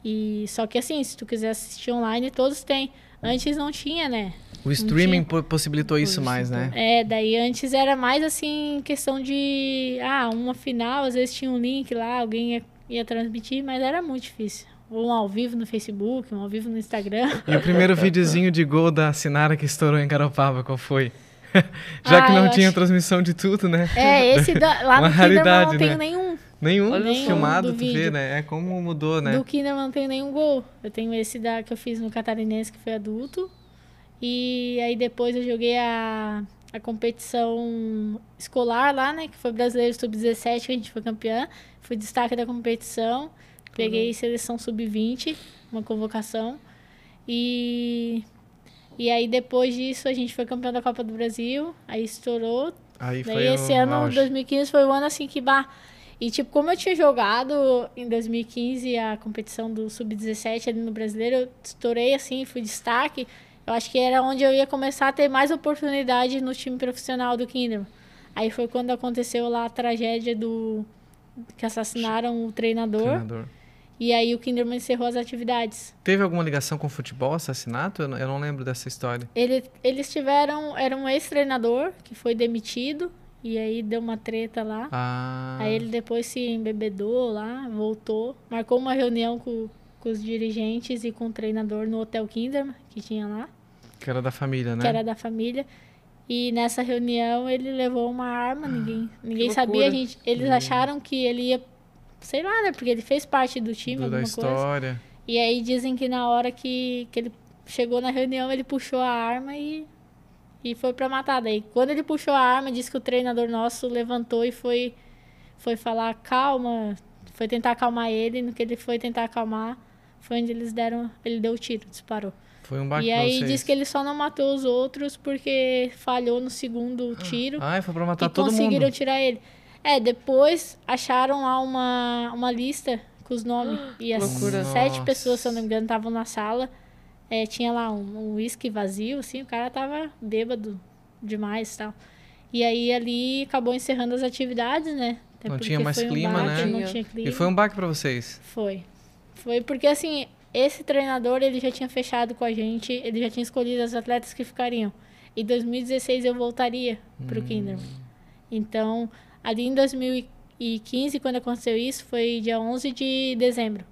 e só que assim, se tu quiser assistir online, todos têm. Antes não tinha, né? O streaming po- possibilitou isso mais, né? É, daí antes era mais assim, questão de. Ah, uma final, às vezes tinha um link lá, alguém ia, ia transmitir, mas era muito difícil. Ou um ao vivo no Facebook, um ao vivo no Instagram. E o primeiro videozinho de gol da Sinara que estourou em Garopaba, qual foi? [laughs] Já Ah, que não tinha acho- transmissão de tudo, né? É, esse da, [laughs] lá Uma no Kinderman raridade, não tenho né? nenhum. Nenhum só. filmado, Do tu vê, né? É como mudou, né? Do Kinderman não tenho nenhum gol. Eu tenho esse da que eu fiz no Catarinense, que foi adulto. E aí depois eu joguei a, a competição escolar lá, né? Que foi Brasileiro Sub-17, que a gente foi campeã. Fui destaque da competição. Peguei seleção Sub-20, uma convocação. E... E aí depois disso a gente foi campeão da Copa do Brasil. Aí estourou, Aí foi Daí esse o ano, auge. 2015, foi o ano assim que bah. E tipo, como eu tinha jogado em 2015 a competição do Sub-17 ali no brasileiro, eu estourei assim, fui destaque. Eu acho que era onde eu ia começar a ter mais oportunidade no time profissional do Kinderman. Aí foi quando aconteceu lá a tragédia do. que assassinaram o treinador. Treinador. E aí o Kinderman encerrou as atividades. Teve alguma ligação com futebol, assassinato? Eu não, eu não lembro dessa história. Ele, eles tiveram. Era um ex-treinador que foi demitido. E aí deu uma treta lá. Ah, Aí ele depois se embebedou lá, voltou, marcou uma reunião com, com os dirigentes e com o treinador no Hotel Kinderman, que tinha lá, que era da família, né? que era da família. E nessa reunião ele levou uma arma, ninguém, ninguém Que sabia, gente, eles acharam que ele ia, sei lá, né, porque ele fez parte do time, Do- da alguma coisa. história. E aí dizem que na hora que, que ele chegou na reunião, ele puxou a arma e, e foi pra matar. Daí, quando ele puxou a arma, disse que o treinador nosso levantou e foi, foi falar, calma, foi tentar acalmar ele. No que ele foi tentar acalmar, foi onde eles deram, ele deu o tiro, disparou. Foi um baque e aí diz que ele só não matou os outros porque falhou no segundo tiro Ai, foi pra matar e todo conseguiram mundo. tirar ele. É, depois acharam lá uma, uma lista com os nomes. [gasps] E as Loucura. sete Nossa. pessoas, se eu não me engano, estavam na sala. É, tinha lá um um uísque vazio, assim, o cara tava bêbado demais e tal. E aí ali acabou encerrando as atividades, né? Até Não tinha mais foi um clima, baque, né? Não Tinha. clima. E foi um baque pra vocês. Foi. Foi porque, assim, esse treinador, ele já tinha fechado com a gente, ele já tinha escolhido as atletas que ficariam. Em 2016 eu voltaria pro Hum. Kinderman. Então, ali em 2015, quando aconteceu isso, foi dia 11 de dezembro.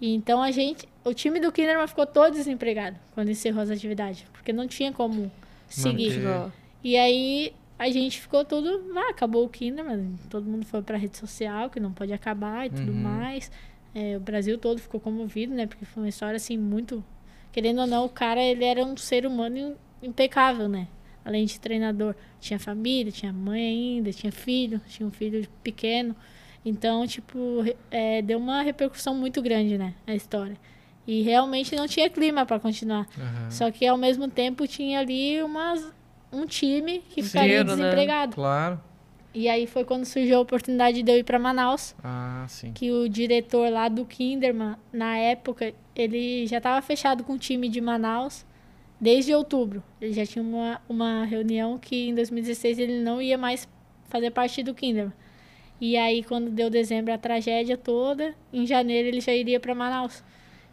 E então a gente, o time do Kinderman ficou todo desempregado quando encerrou as atividades, porque não tinha como seguir. Manter. E aí a gente ficou tudo, ah, acabou o Kinderman, todo mundo foi pra rede social, que não pode acabar e tudo Uhum. mais. É, o Brasil todo ficou comovido, né? Porque foi uma história assim muito, querendo ou não, o cara ele era um ser humano im- impecável, né? Além de treinador, tinha família, tinha mãe ainda, tinha filho, tinha um filho pequeno. Então, tipo, é, deu uma repercussão muito grande, né? A história. E realmente não tinha clima pra continuar. Aham. Só que ao mesmo tempo tinha ali umas, um time que ficaria Inteiro, né? desempregado. Claro. E aí foi quando surgiu a oportunidade de eu ir para Manaus, Ah, sim. que o diretor lá do Kinderman, na época, ele já estava fechado com o time de Manaus desde outubro. Ele já tinha uma, uma reunião que em 2016 ele não ia mais fazer parte do Kinderman. E aí quando deu dezembro a tragédia toda, em janeiro ele já iria para Manaus.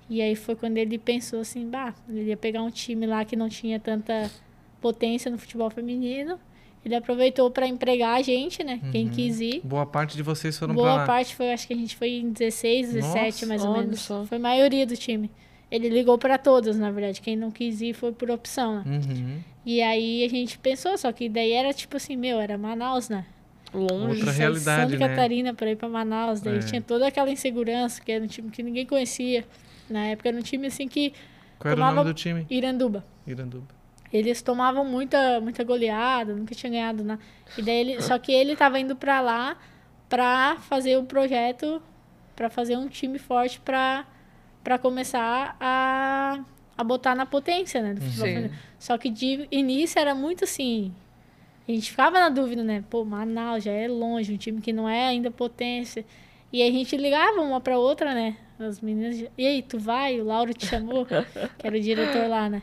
E aí foi quando ele pensou assim, bah, ele ia pegar um time lá que não tinha tanta potência no futebol feminino. Ele aproveitou para empregar a gente, né? Quem quis ir. Boa parte de vocês foram pra Boa lá. parte foi, acho que a gente foi em 16, 17 Nossa, mais ou menos. só. Foi a maioria do time. Ele ligou para todos, na verdade. Quem não quis ir foi por opção, né? Uhum. E aí a gente pensou, só que daí era tipo assim, meu, era Manaus, né? longe. Outra realidade, Santa né? Catarina para ir para Manaus, daí É. tinha toda aquela insegurança, que era um time que ninguém conhecia. Na época era um time assim que Qual era o nome do time? Iranduba. Iranduba. Eles tomavam muita, muita goleada, nunca tinha ganhado nada. E daí ele, só que ele tava indo pra lá pra fazer o projeto, pra fazer um time forte pra, pra começar a, a botar na potência, né? do futebol Sim. feminino. Só que de início era muito assim. A gente ficava na dúvida, né? Pô, Manaus já é longe, um time que não é ainda potência. E aí a gente ligava uma pra outra, né? As meninas. E aí, tu vai? O Lauro te chamou? que era o diretor lá, né?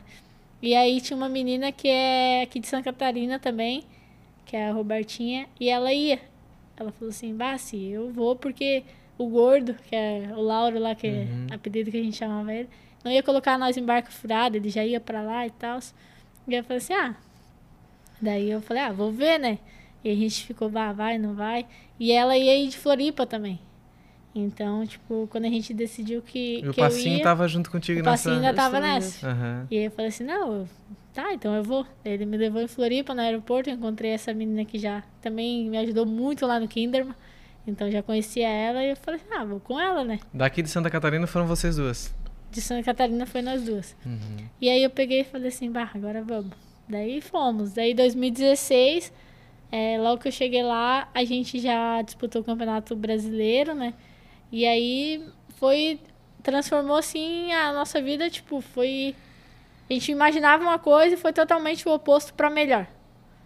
E aí tinha uma menina que é aqui de Santa Catarina também, que é a Robertinha, e ela ia. Ela falou assim, Bassi, eu vou porque o gordo, que é o Lauro lá, que Uhum. é apelido que a gente chamava ele, não ia colocar nós em barco furado, ele já ia pra lá e tal. E eu falei assim, ah. Daí eu falei, ah, vou ver, né? E a gente ficou, vai, vai, não vai. E ela ia ir de Floripa também. Então, tipo, quando a gente decidiu que, E o que eu passinho ia, tava junto contigo o nessa. passinho ainda tava Essa nessa. Aham. E aí eu falei assim, não, eu- tá, então eu vou. Ele me levou em Floripa, no aeroporto, eu encontrei essa menina que já também me ajudou muito lá no Kinderman. Então já conhecia ela e eu falei, ah, vou com ela, né? Daqui de Santa Catarina foram vocês duas. De Santa Catarina foi nós duas. E aí eu peguei e falei assim, bah, agora vamos. Daí fomos. Daí 2016, é, logo que eu cheguei lá, a gente já disputou o Campeonato Brasileiro, né? E aí foi. Transformou assim a nossa vida, tipo, foi. A gente imaginava uma coisa e foi totalmente o oposto pra melhor.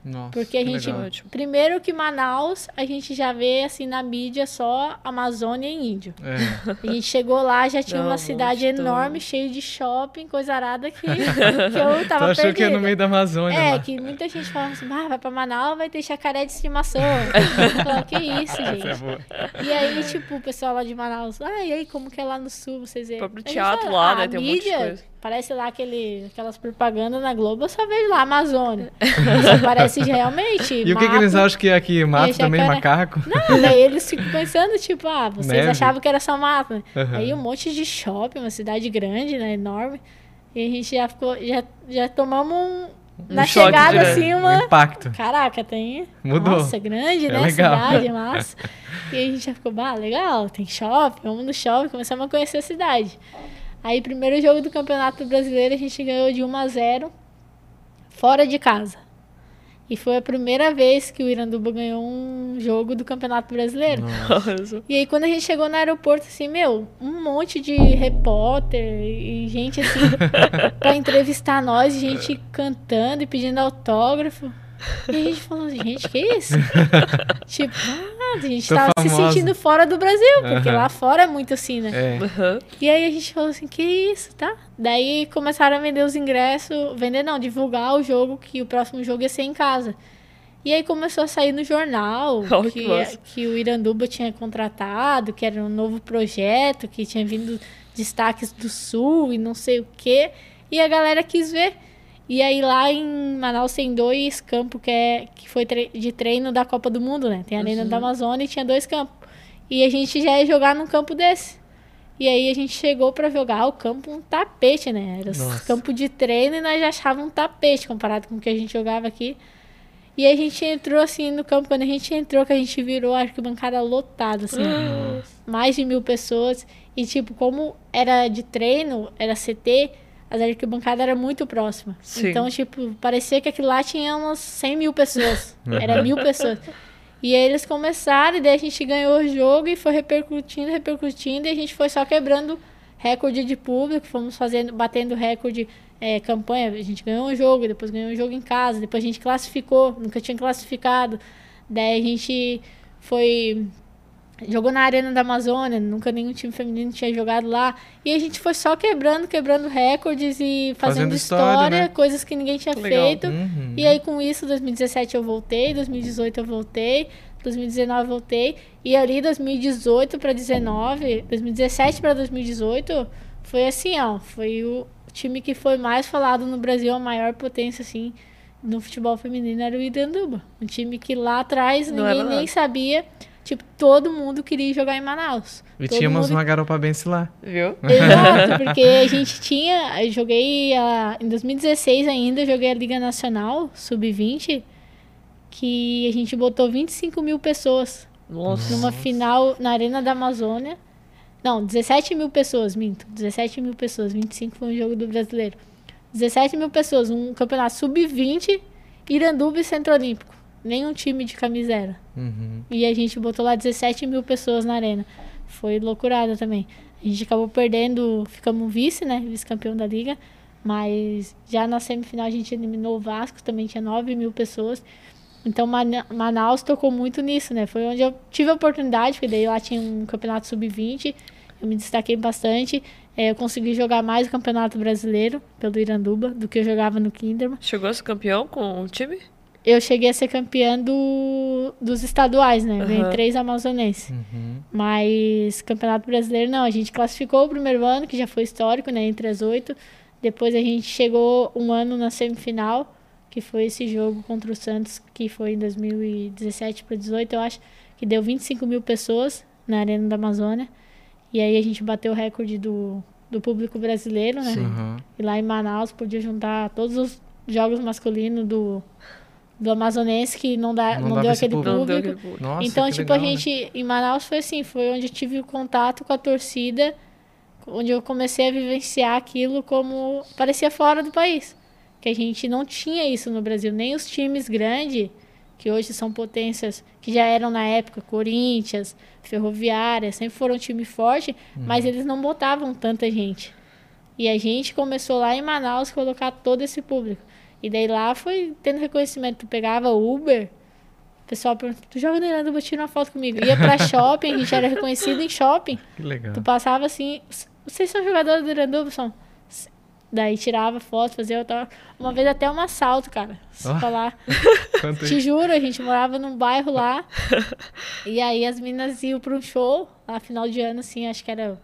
Nossa. Porque a gente. legal. Primeiro que Manaus, a gente já vê assim na mídia só Amazônia e Índio. É. A gente chegou lá, já tinha Não, uma um cidade enorme, cheia de shopping, coisa arada que, [laughs] que eu Tu tava achou que ia no perdida. meio da Amazônia É, lá? que muita gente falava assim, ah, vai pra Manaus, vai ter jacaré de estimação. [laughs] Falava, que isso, é gente. boa. E aí, tipo, o pessoal lá de Manaus, ah, e aí, como que é lá no sul, vocês veem? O próprio teatro fala, lá, "Ah, né, a tem um monte de mídia, coisa." Parece lá aquele, aquelas propagandas na Globo, eu só vejo lá, Amazônia. Só parece realmente E o que, que eles mato. acham que é aqui? Mato também, jacaré. macaco? Não, daí eles ficam pensando, tipo, ah, vocês Neve. achavam que era só mato, né? Aham. Aí um monte de shopping, uma cidade grande, né? Enorme. E a gente já ficou, já, já tomamos um. Na choque chegada, direto. assim, Um uma. impacto. Caraca, tem. Mudou. Nossa, grande, É né? legal. Cidade, [laughs] massa. E a gente já ficou, bah, legal, tem shopping, vamos no shopping, começamos a conhecer a cidade. Aí, primeiro jogo do Campeonato Brasileiro, a gente ganhou de 1 a 0 fora de casa. E foi a primeira vez que o Iranduba ganhou um jogo do Campeonato Brasileiro. Nossa. E aí, quando a gente chegou no aeroporto, assim, meu, um monte de repórter e gente, assim, [laughs] pra entrevistar nós, gente cantando e pedindo autógrafo. E a gente falou, gente, que isso? [laughs] tipo, ah, a gente Tô tava se famosa. sentindo fora do Brasil, porque Aham. lá fora é muito assim, né? É. Aham. E aí a gente falou assim, que isso, tá? Daí começaram a vender os ingressos, vender não, divulgar o jogo, que o próximo jogo ia ser em casa. E aí começou a sair no jornal [laughs] Olha que que, que o Iranduba tinha contratado, que era um novo projeto, que tinha vindo destaques do Sul e não sei o quê. E a galera quis ver. E aí lá em Manaus tem dois campos que, é, que foi tre- de treino da Copa do Mundo, né? Tem a Arena da Amazônia e tinha dois campos. E a gente já ia jogar num campo desse. E aí a gente chegou pra jogar o campo um tapete, né? Era Nossa. campo de treino e nós já achávamos um tapete comparado com o que a gente jogava aqui. E a gente entrou assim no campo, quando a gente entrou, que a gente virou a arquibancada lotada, assim. Mais de mil pessoas. E tipo, como era de treino, era CT, as arquibancadas eram muito próximas. Sim. Então, tipo, parecia que aquilo lá tinha umas 100 mil pessoas. Era mil pessoas. E aí eles começaram, e daí a gente ganhou o jogo e foi repercutindo, repercutindo, e a gente foi só quebrando recorde de público, fomos fazendo, batendo recorde, é, campanha, a gente ganhou um jogo, depois ganhou um jogo em casa, depois a gente classificou, nunca tinha classificado, daí a gente foi jogou na Arena da Amazônia, nunca nenhum time feminino tinha jogado lá. E a gente foi só quebrando, quebrando recordes e fazendo, Fazendo história, história, né? coisas que ninguém tinha Legal. feito. Uhum. E aí com isso, 2017 eu voltei, 2018 eu voltei, 2019 eu voltei. E ali 2018 para 19, 2017 para 2018 foi assim, ó, foi o time que foi mais falado no Brasil, a maior potência assim no futebol feminino era o Iranduba. Um time que lá atrás Não ninguém nem sabia. Tipo, todo mundo queria jogar em Manaus. E Todo tínhamos mundo uma garopabense lá. Viu? [laughs] Exato, porque a gente tinha. Eu joguei a, em 2016 ainda, joguei a Liga Nacional Sub-20, que a gente botou 25 mil pessoas Nossa. numa final na Arena da Amazônia. Não, 17 mil pessoas, minto. 17 mil pessoas, 25 foi um jogo do brasileiro. 17 mil pessoas, um campeonato sub-20, Iranduba e Centro Olímpico. Nenhum time de camisa era. Uhum. E a gente botou lá 17 mil pessoas na arena. Foi loucurada também. A gente acabou perdendo, ficamos vice, né? Vice-campeão da liga. Mas já na semifinal a gente eliminou o Vasco, também tinha 9 mil pessoas. Então Mana- Manaus tocou muito nisso, né? Foi onde eu tive a oportunidade, porque daí lá tinha um campeonato sub-20. Eu me destaquei bastante. É, eu consegui jogar mais o campeonato brasileiro pelo Iranduba do que eu jogava no Kinderman. Chegou a ser campeão com o time? Eu cheguei a ser campeã do, dos estaduais, né? Eu Ganhei três amazonenses. Uhum. Mas Campeonato Brasileiro não. A gente classificou o primeiro ano, que já foi histórico, né? Entre as oito. Depois a gente chegou um ano na semifinal, que foi esse jogo contra o Santos, que foi em 2017 para 18, eu acho, que deu 25 mil pessoas na Arena da Amazônia. E aí a gente bateu o recorde do, do público brasileiro, né? Uhum. E lá em Manaus podia juntar todos os jogos masculinos do, do Amazonense que não, dá, Não não, deu aquele público. Não deu público. aquele público. Nossa, então, que tipo, legal, a né? gente, em Manaus foi assim, foi onde eu tive o contato com a torcida, onde eu comecei a vivenciar aquilo como parecia fora do país. Que a gente não tinha isso no Brasil, nem os times grandes, que hoje são potências, que já eram na época, Corinthians, Ferroviária, sempre foram um time forte, Uhum. mas eles não botavam tanta gente. E a gente começou lá em Manaus colocar todo esse público. E daí lá foi tendo reconhecimento. Tu pegava Uber, o pessoal perguntava, tu joga no Iranduba, tira uma foto comigo. Ia pra [laughs] shopping, a gente era reconhecido em shopping. Que legal. Tu passava assim, vocês são jogadores do Iranduba? São. Daí tirava foto, fazia outra. Uma vez até um assalto, cara. Se Ó. falar. [laughs] Te juro, a gente morava num bairro lá. [laughs] e aí as meninas iam pra um show, lá final de ano, assim, acho que era. Não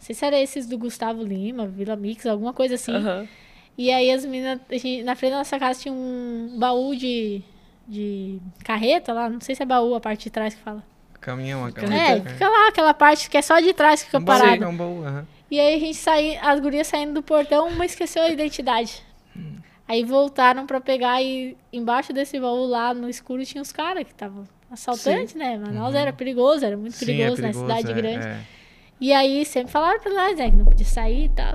sei se era esses do Gustavo Lima, Vila Mix, alguma coisa assim. Aham. E aí as meninas, a na frente da nossa casa tinha um baú de, de carreta lá, não sei se é baú a parte de trás que fala. Caminhão, aquela. É, fica lá, aquela parte que é só de trás que fica um baú, parada. é um baú, aham. E aí a gente saía, as gurias saindo do portão, uma esqueceu a identidade. Aí voltaram pra pegar e embaixo desse baú lá no escuro tinha os caras que estavam assaltantes, né? Manaus era perigoso, era muito Sim, é perigoso, né? perigoso, Cidade é, grande. é. E aí sempre falaram pra nós, né, que não podia sair e tal.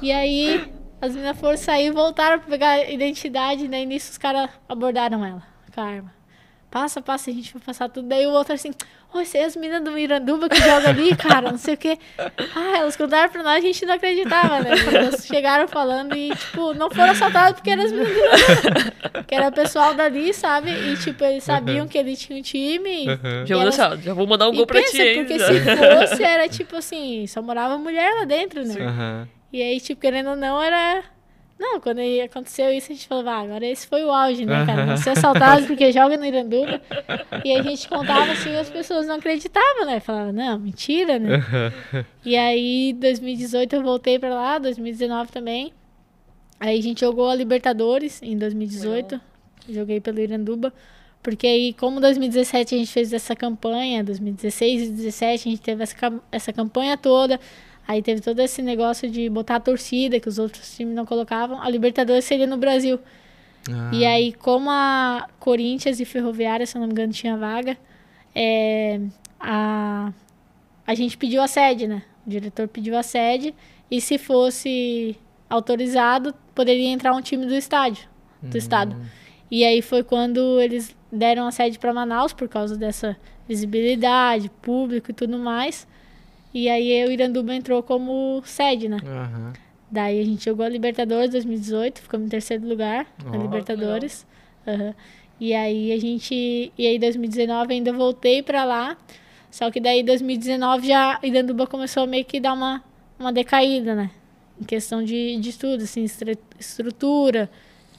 E aí as meninas foram sair, voltaram pra pegar a identidade, daí nisso os caras abordaram ela com a arma. Passa, passa, a gente vai passar tudo. Daí o outro assim, você é as meninas do Miranduba que joga ali, [laughs] cara, não sei o quê. Ah, elas contaram pra nós, a gente não acreditava, né? Elas chegaram falando e, tipo, não foram assaltadas porque eram as meninas do Miranduba. Que era o pessoal dali, sabe? E, tipo, eles sabiam que ele tinha um time. Aham. Já, vou elas- deixar, já vou mandar um e gol pra pensa, ti, hein? porque já. se fosse, era [laughs] tipo assim, só morava mulher lá dentro, né? Aham. E aí, tipo, querendo ou não, era. Não, quando aconteceu isso, a gente falou, ah, agora esse foi o auge, né, cara? Não ser assaltado [laughs] porque joga no Iranduba. E a gente contava assim, as pessoas não acreditavam, né? Falavam, não, mentira, né? [laughs] E aí, 2018 eu voltei pra lá, 2019 também. Aí a gente jogou a Libertadores em 2018. Joguei pelo Iranduba. Porque aí, como 2017 a gente fez essa campanha, 2016 e 2017 a gente teve essa, essa campanha toda. Aí teve todo esse negócio de botar a torcida, que os outros times não colocavam. A Libertadores seria no Brasil. Ah, E aí, como a Corinthians e Ferroviária, se eu não me engano, tinha vaga, é, a, a gente pediu a sede, né? O diretor pediu a sede e se fosse autorizado, poderia entrar um time do estádio, do estado. E aí foi quando eles deram a sede para Manaus por causa dessa visibilidade, público e tudo mais. E aí o Iranduba entrou como sede, né? Aham. Daí a gente jogou a Libertadores 2018, ficamos em terceiro lugar na Ó. Libertadores. Aham. E aí a gente. E aí 2019 ainda voltei pra lá. Só que daí 2019 já Iranduba começou a meio que dar uma, uma decaída, né? Em questão de, de estudo, assim, estrutura,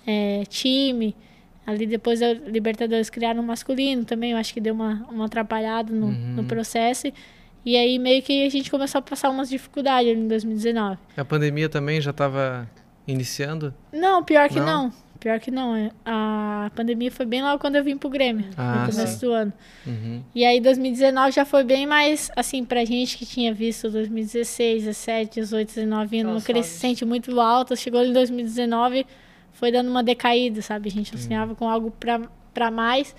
é, time. Ali depois da Libertadores criaram um masculino também, eu acho que deu uma, uma atrapalhada no, no processo. E aí meio que a gente começou a passar umas dificuldades ali em 2019. A pandemia também já estava iniciando? Não, pior que Não? não. Pior que não. é. A pandemia foi bem logo quando eu vim pro Grêmio, Ah, no começo sim. do ano. Uhum. E aí 2019 já foi bem mais, assim, pra gente que tinha visto 2016, 17, 18, 19 indo numa Aquelas crescente muito alta, chegou em 2019, foi dando uma decaída, sabe? A gente sonhava com algo pra, pra mais.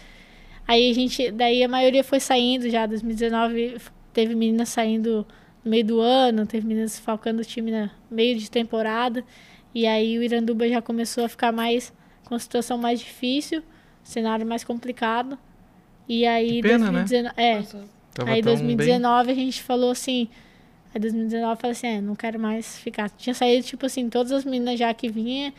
Aí a gente, daí a maioria foi saindo já, 2019 teve meninas saindo no meio do ano, teve meninas falcando o time no meio de temporada. E aí o Iranduba já começou a ficar mais com a situação mais difícil, cenário mais complicado. E aí Que pena, né? 2019, é, Nossa. Tava aí tão 2019 a gente falou assim, aí 2019 eu falei assim, é, não quero mais ficar. Tinha saído tipo assim, todas as meninas já que vinha,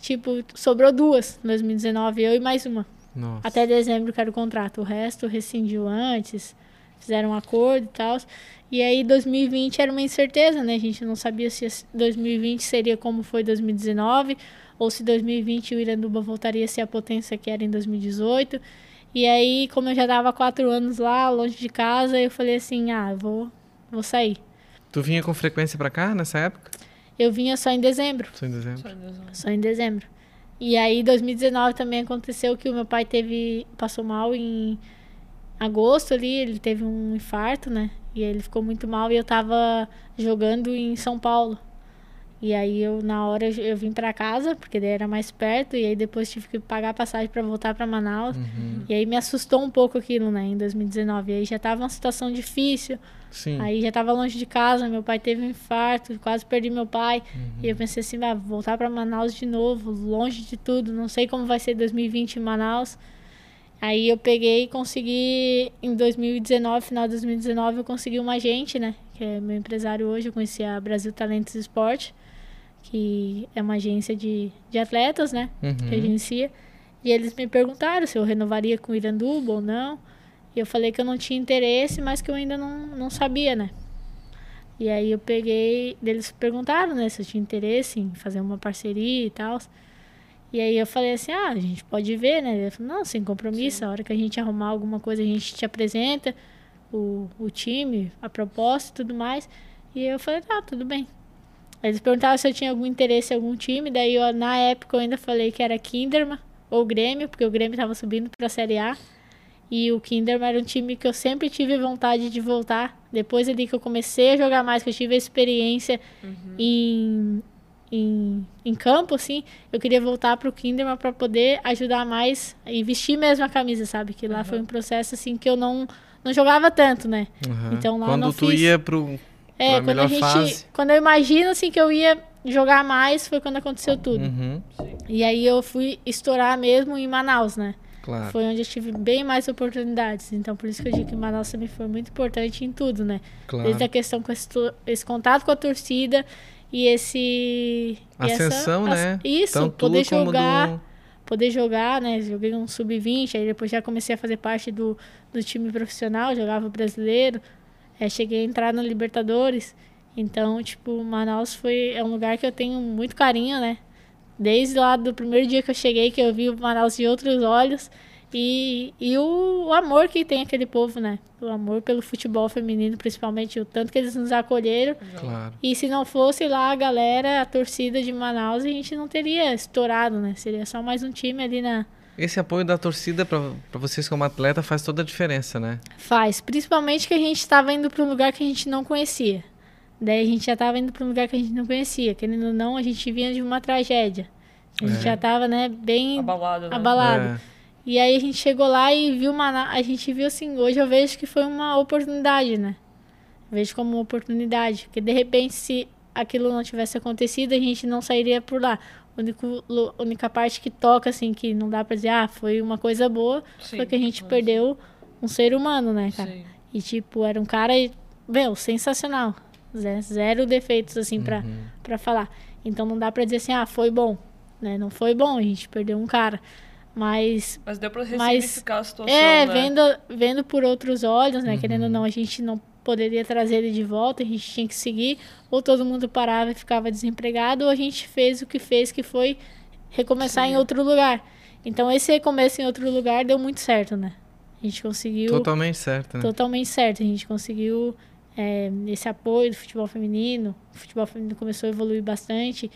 tipo, sobrou duas em 2019, eu e mais uma. bem. Nossa. Até dezembro que era o contrato. O resto rescindiu antes, fizeram um acordo e tal. E aí 2020 era uma incerteza, né? A gente não sabia se esse 2020 seria como foi 2019, ou se 2020 o Iranduba voltaria a ser a potência que era em 2018. E aí, como eu já dava quatro anos lá, longe de casa, eu falei assim, ah, vou, vou sair. Tu vinha com frequência pra cá nessa época? Eu vinha só em dezembro. Só em dezembro. Só Deus, né? Só em dezembro. E aí, 2019 também aconteceu que o meu pai teve passou mal em agosto ali, ele teve um infarto, né? E ele ficou muito mal e eu tava jogando em São Paulo. E aí eu na hora eu vim para casa, porque daí era mais perto, e aí depois tive que pagar a passagem para voltar para Manaus. Uhum. E aí me assustou um pouco aquilo, né, em 2019. E aí já tava uma situação difícil. Sim. Aí já tava longe de casa, meu pai teve um infarto, quase perdi meu pai. Uhum. E eu pensei assim, ah, voltar para Manaus de novo, longe de tudo, não sei como vai ser 2020 em Manaus. Aí eu peguei e consegui, em 2019, final de 2019, eu consegui uma agente, né? Que é meu empresário hoje, eu conheci a Brasil Talentos Esporte que é uma agência de, de atletas, né? Uhum. Que agencia. E eles me perguntaram se eu renovaria com o Iranduba ou não. E eu falei que eu não tinha interesse, mas que eu ainda não, não sabia, né? E aí eu peguei, eles perguntaram, né, se eu tinha interesse em fazer uma parceria e tal. E aí eu falei assim, ah, a gente pode ver, né? Ele falou, não, sem compromisso, Sim. a hora que a gente arrumar alguma coisa, a gente te apresenta o, o time, a proposta e tudo mais. E eu falei, tá, tudo bem. Eles perguntavam se eu tinha algum interesse em algum time, daí eu, na época eu ainda falei que era Kinderman ou Grêmio, porque o Grêmio estava subindo para a Série A. E o Kinderman era um time que eu sempre tive vontade de voltar. Depois ali que eu comecei a jogar mais, que eu tive a experiência uhum. em, em, em campo, assim, eu queria voltar para o Kinderman para poder ajudar mais e vestir mesmo a camisa, sabe? Que lá uhum. foi um processo assim que eu não, não jogava tanto, né? Uhum. Então lá Quando tu fiz... ia pro é, quando a gente. Fase. Quando eu imagino assim que eu ia jogar mais, foi quando aconteceu tudo. Uhum. E aí eu fui estourar mesmo em Manaus, né? Claro. Foi onde eu tive bem mais oportunidades. Então, por isso que eu digo que Manaus também foi muito importante em tudo, né? Claro. Desde a questão com esse, esse contato com a torcida e esse. Ascensão, e essa, né? Isso, Tanto poder jogar. Do... Poder jogar, né? Joguei um sub-20, aí depois já comecei a fazer parte do, do time profissional, jogava brasileiro. É, cheguei a entrar na Libertadores. Então, tipo, Manaus foi é um lugar que eu tenho muito carinho, né? Desde lá do primeiro dia que eu cheguei, que eu vi o Manaus de outros olhos. E, e o, o, amor que tem aquele povo, né? O amor pelo futebol feminino, principalmente, o tanto que eles nos acolheram. Claro. E se não fosse lá a galera, a torcida de Manaus, a gente não teria estourado, né? Seria só mais um time ali na, esse apoio da torcida para vocês como atleta faz toda a diferença, né? Faz, principalmente que a gente estava indo para um lugar que a gente não conhecia. Daí a gente já estava indo para um lugar que a gente não conhecia. Querendo ou não, a gente vinha de uma tragédia. A gente é. já estava, né, bem abalado. Né? abalado. É. E aí a gente chegou lá e viu uma. A gente viu assim, hoje eu vejo que foi uma oportunidade, né? Eu vejo como uma oportunidade. Porque de repente, se aquilo não tivesse acontecido, a gente não sairia por lá único, única parte que toca, assim, que não dá pra dizer, ah, foi uma coisa boa, Sim, foi que a gente perdeu um ser humano, né, cara? Sim. E, tipo, era um cara, meu, sensacional. Zero defeitos, assim, uhum. pra, pra falar. Então não dá pra dizer assim, ah, foi bom. Né? Não foi bom, a gente perdeu um cara. Mas. Mas deu pra ressignificar mas, a situação. É, né? vendo, vendo por outros olhos, né? Uhum. Querendo ou não, a gente não poderia trazer ele de volta, a gente tinha que seguir, ou todo mundo parava e ficava desempregado, ou a gente fez o que fez, que foi recomeçar Sim. em outro lugar. Então esse recomeço em outro lugar deu muito certo, né? A gente conseguiu. Totalmente certo, né? Totalmente certo. A gente conseguiu é, esse apoio do futebol feminino. O futebol feminino começou a evoluir bastante.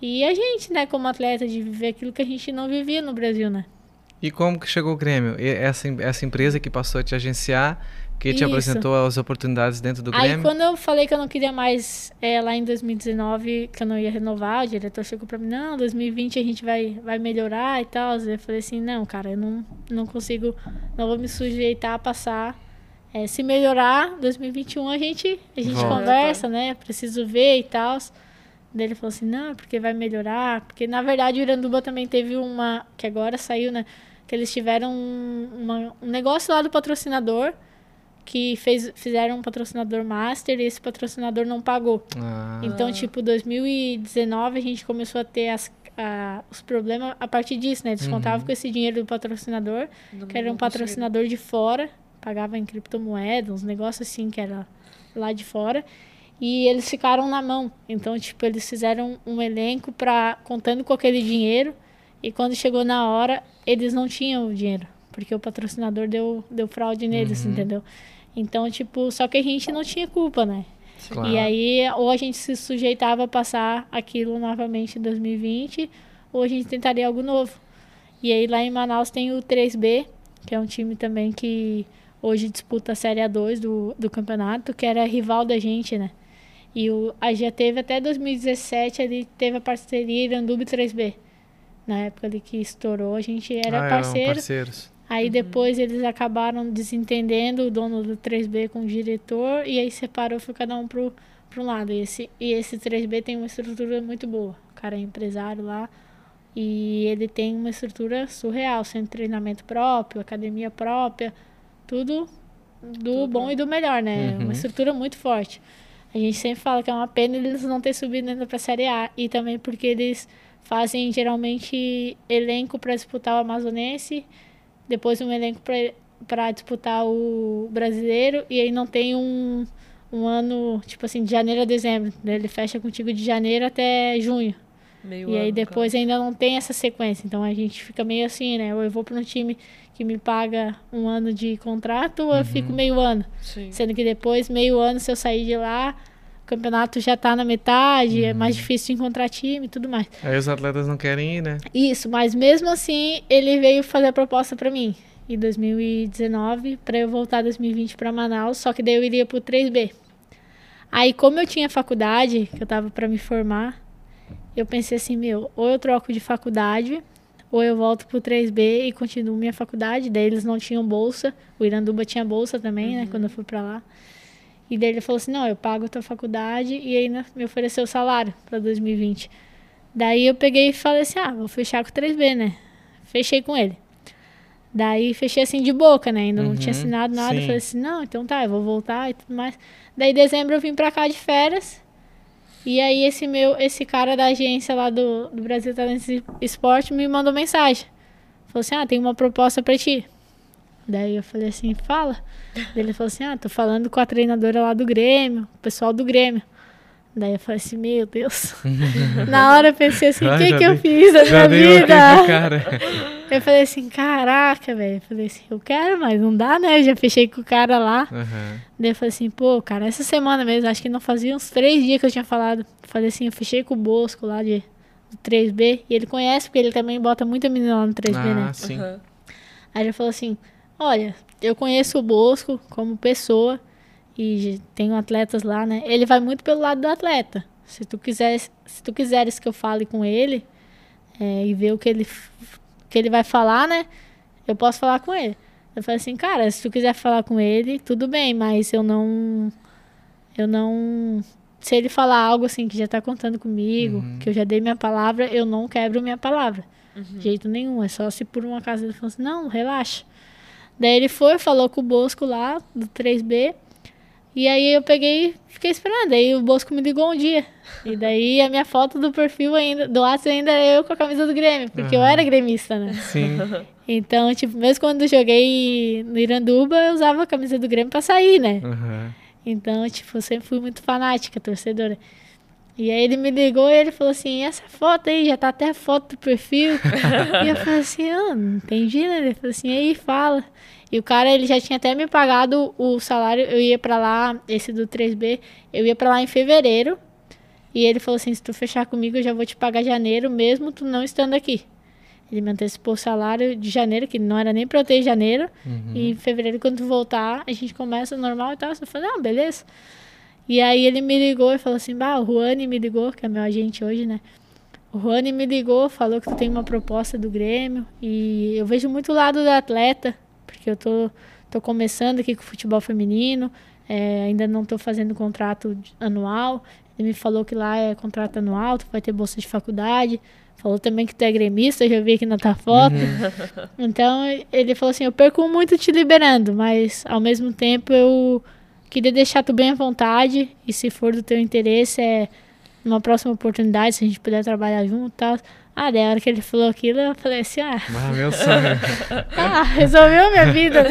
E a gente, né, como atleta, de viver aquilo que a gente não vivia no Brasil, né? E como que chegou o Grêmio? Essa, essa empresa que passou a te agenciar, que te Isso. apresentou as oportunidades dentro do Grêmio? Aí quando eu falei que eu não queria mais é, lá em 2019, que eu não ia renovar, o diretor chegou para mim, não, 2020 a gente vai, vai melhorar e tal. Eu falei assim, não, cara, eu não, não consigo, não vou me sujeitar a passar. É, se melhorar, 2021 a gente, a gente conversa, né? Preciso ver e tal. Daí ele falou assim, não, porque vai melhorar. Porque na verdade o Iranduba também teve uma, que agora saiu, né? Que eles tiveram um, uma, um negócio lá do patrocinador que fez, fizeram um patrocinador master e esse patrocinador não pagou. Ah. Então, tipo, 2019 a gente começou a ter as, a, os problemas a partir disso, né? Eles uhum. contavam com esse dinheiro do patrocinador, não que era um patrocinador de fora, pagava em criptomoedas, uns negócios assim que era lá de fora. E eles ficaram na mão. Então, tipo, eles fizeram um elenco para contando com aquele dinheiro. E quando chegou na hora, eles não tinham o dinheiro. Porque o patrocinador deu, deu fraude neles, uhum. entendeu? Então, tipo, só que a gente não tinha culpa, né? Claro. E aí, ou a gente se sujeitava a passar aquilo novamente em 2020, ou a gente tentaria algo novo. E aí, lá em Manaus tem o 3B, que é um time também que hoje disputa a Série A2 do, do campeonato, que era rival da gente, né? E o, a já teve até 2017, ali teve a parceria Iranduba 3B. Na época ali que estourou, a gente era ah, parceiro. parceiros. Aí Uhum. depois eles acabaram desentendendo o dono do 3B com o diretor e aí separou, foi cada um pro, pro um lado. E esse, e esse 3B tem uma estrutura muito boa. O cara é empresário lá e ele tem uma estrutura surreal, de treinamento próprio, academia própria, tudo do Tudo bom bom. e do melhor, né? Uhum. Uma estrutura muito forte. A gente sempre fala que é uma pena eles não terem subido ainda pra Série A e também porque eles fazem geralmente elenco para disputar o Amazonense depois um elenco para disputar o brasileiro e aí não tem um, um ano, tipo assim, de janeiro a dezembro. Ele fecha contigo de janeiro até junho. Meio e aí depois ainda não tem essa sequência. Então a gente fica meio assim, né? Ou eu vou para um time que me paga um ano de contrato ou eu fico meio ano. cara. Sim. Sendo que depois, meio ano, se eu sair de lá, o campeonato já tá na metade, é mais difícil de encontrar time e tudo mais. Aí os atletas não querem ir, né? Isso, mas mesmo assim, ele veio fazer a proposta pra mim em 2019 pra eu voltar em 2020 pra Manaus, só que daí eu iria pro 3B. Aí, como eu tinha faculdade, que eu tava pra me formar, eu pensei assim, meu, ou eu troco de faculdade, ou eu volto pro 3B e continuo minha faculdade. Daí eles não tinham bolsa, o Iranduba tinha bolsa também, né, quando eu fui pra lá. E daí ele falou assim: não, eu pago a tua faculdade e ainda me ofereceu o salário para 2020. Daí eu peguei e falei assim: ah, vou fechar com o 3B, né? Fechei com ele. Daí fechei assim de boca, né? Ainda não Uhum, tinha assinado nada. sim. Falei assim: não, então tá, eu vou voltar e tudo mais. Daí em dezembro eu vim pra cá de férias. E aí esse meu, esse cara da agência lá do, do Brasil Talentos e Esporte me mandou mensagem. Falou assim: ah, tem uma proposta pra ti. Daí eu falei assim, fala. Ele falou assim, ah, tô falando com a treinadora lá do Grêmio, o pessoal do Grêmio. Daí eu falei assim, meu Deus. [laughs] Na hora eu pensei assim, o que que eu dei- fiz na minha vida? [laughs] Eu falei assim, caraca, velho. Eu falei assim, eu quero, mas não dá, né? Eu já fechei com o cara lá. Aham. Daí eu falei assim, pô, cara, essa semana mesmo, acho que não fazia uns três dias que eu tinha falado. Falei assim, eu fechei com o Bosco lá de do 3B. E ele conhece, porque ele também bota muita menina lá no 3B, né? Ah, sim. Aham. Aí ele falou assim: Olha, eu conheço o Bosco como pessoa e tenho atletas lá, né? Ele vai muito pelo lado do atleta. Se tu quiseres, se tu quiseres que eu fale com ele é, e ver o que ele, que ele vai falar, né? Eu posso falar com ele. Eu falei assim, cara, se tu quiser falar com ele, tudo bem, mas eu não. Eu não. Se ele falar algo assim que já tá contando comigo, Uhum. que eu já dei minha palavra, eu não quebro minha palavra. De jeito nenhum. É só se por um acaso ele falou assim, não, relaxa. Daí ele foi, falou com o Bosco lá, do 3B. E aí eu peguei e fiquei esperando. Aí o Bosco me ligou um dia. E daí a minha foto do perfil ainda, do WhatsApp ainda é eu com a camisa do Grêmio, porque eu Aham. era gremista, né? Sim. [laughs] Então, tipo, mesmo quando eu joguei no Iranduba, eu usava a camisa do Grêmio pra sair, né? Aham. Então, tipo, eu sempre fui muito fanática, torcedora. E aí ele me ligou e ele falou assim, essa foto aí, já tá até a foto do perfil. [laughs] e eu falei assim, ah, não entendi, né? Ele falou assim, aí fala. E o cara, ele já tinha até me pagado o salário, eu ia pra lá, esse do 3B, eu ia pra lá em fevereiro. E ele falou assim, se tu fechar comigo, eu já vou te pagar janeiro, mesmo tu não estando aqui. Ele me antecipou o salário de janeiro, que não era nem pra eu ter janeiro. E em fevereiro, quando tu voltar, a gente começa normal e tal. Eu falei, ah, beleza. E aí ele me ligou e falou assim, bah, o Juani me ligou, que é meu agente hoje, né? O Juani me ligou, falou que tu tem uma proposta do Grêmio. E eu vejo muito o lado do atleta, porque eu tô, tô começando aqui com o futebol feminino. é, ainda não tô fazendo contrato anual. Ele me falou que lá é contrato anual, tu vai ter bolsa de faculdade. Falou também que tu é gremista, eu já vi aqui na tua foto. [laughs] Então ele falou assim: eu perco muito te liberando, mas ao mesmo tempo eu queria deixar tu bem à vontade. E se for do teu interesse, é numa próxima oportunidade, se a gente puder trabalhar junto e tal. Ah, daí a hora que ele falou aquilo, eu falei assim: ah, Ah, meu sonho. [laughs] ah resolveu a minha vida.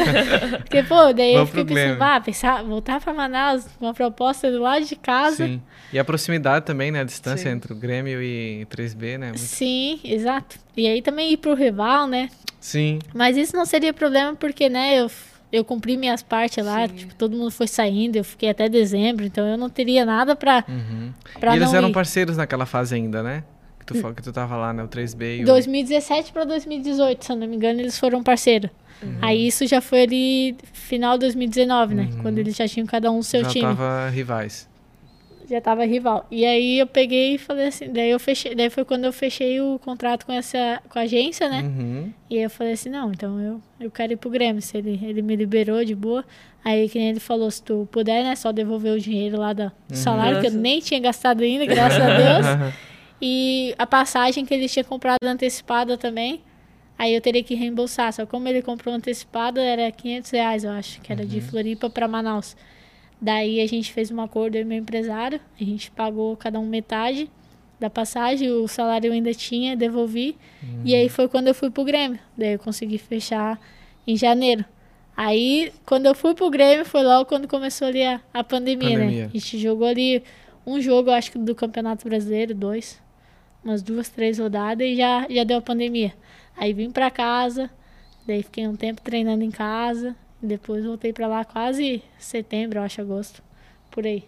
Porque, pô, daí eu Vamos fiquei pro pensando: ah, pensar, voltar pra Manaus, uma proposta do lado de casa. Sim. E a proximidade também, né? A distância Sim. entre o Grêmio e 3B, né? Muito- Sim, exato. E aí também ir pro rival, né? Sim. Mas isso não seria problema porque, né, eu, eu cumpri minhas partes lá, Sim. tipo, todo mundo foi saindo, eu fiquei até dezembro, então eu não teria nada pra, Uhum. pra e eles não eram ir. parceiros naquela fase ainda, né? Que tu, falou que tu tava lá, né? O 3B e o... 2017 para 2018, se eu não me engano, eles foram parceiro. Uhum. Aí isso já foi ali final de 2019, né? Uhum. Quando eles já tinham cada um o seu já time. Já tava rivais. Já tava rival. E aí eu peguei e falei assim, daí eu fechei, daí foi quando eu fechei o contrato com essa com a agência, né? Uhum. E aí eu falei assim, não, então eu, eu quero ir pro Grêmio, se ele, ele me liberou de boa. Aí que ele falou, se tu puder, né, só devolver o dinheiro lá do uhum. salário, que eu nem tinha gastado ainda, [laughs] graças a Deus. [laughs] E a passagem que ele tinha comprado antecipada também. Aí eu teria que reembolsar. Só como ele comprou antecipada, era 500 reais, eu acho, que era uhum. de Floripa para Manaus. Daí a gente fez um acordo, eu e meu empresário. A gente pagou cada um metade da passagem, o salário eu ainda tinha, devolvi. Uhum. E aí foi quando eu fui pro Grêmio. Daí eu consegui fechar em janeiro. Aí, quando eu fui pro Grêmio, foi logo quando começou ali a, a pandemia, né? pandemia, né? A gente jogou ali um jogo, acho que do Campeonato Brasileiro, dois. Umas duas, três rodadas e já, já deu a pandemia. Aí vim pra casa, daí fiquei um tempo treinando em casa. Depois voltei para lá quase setembro, acho, agosto, por aí.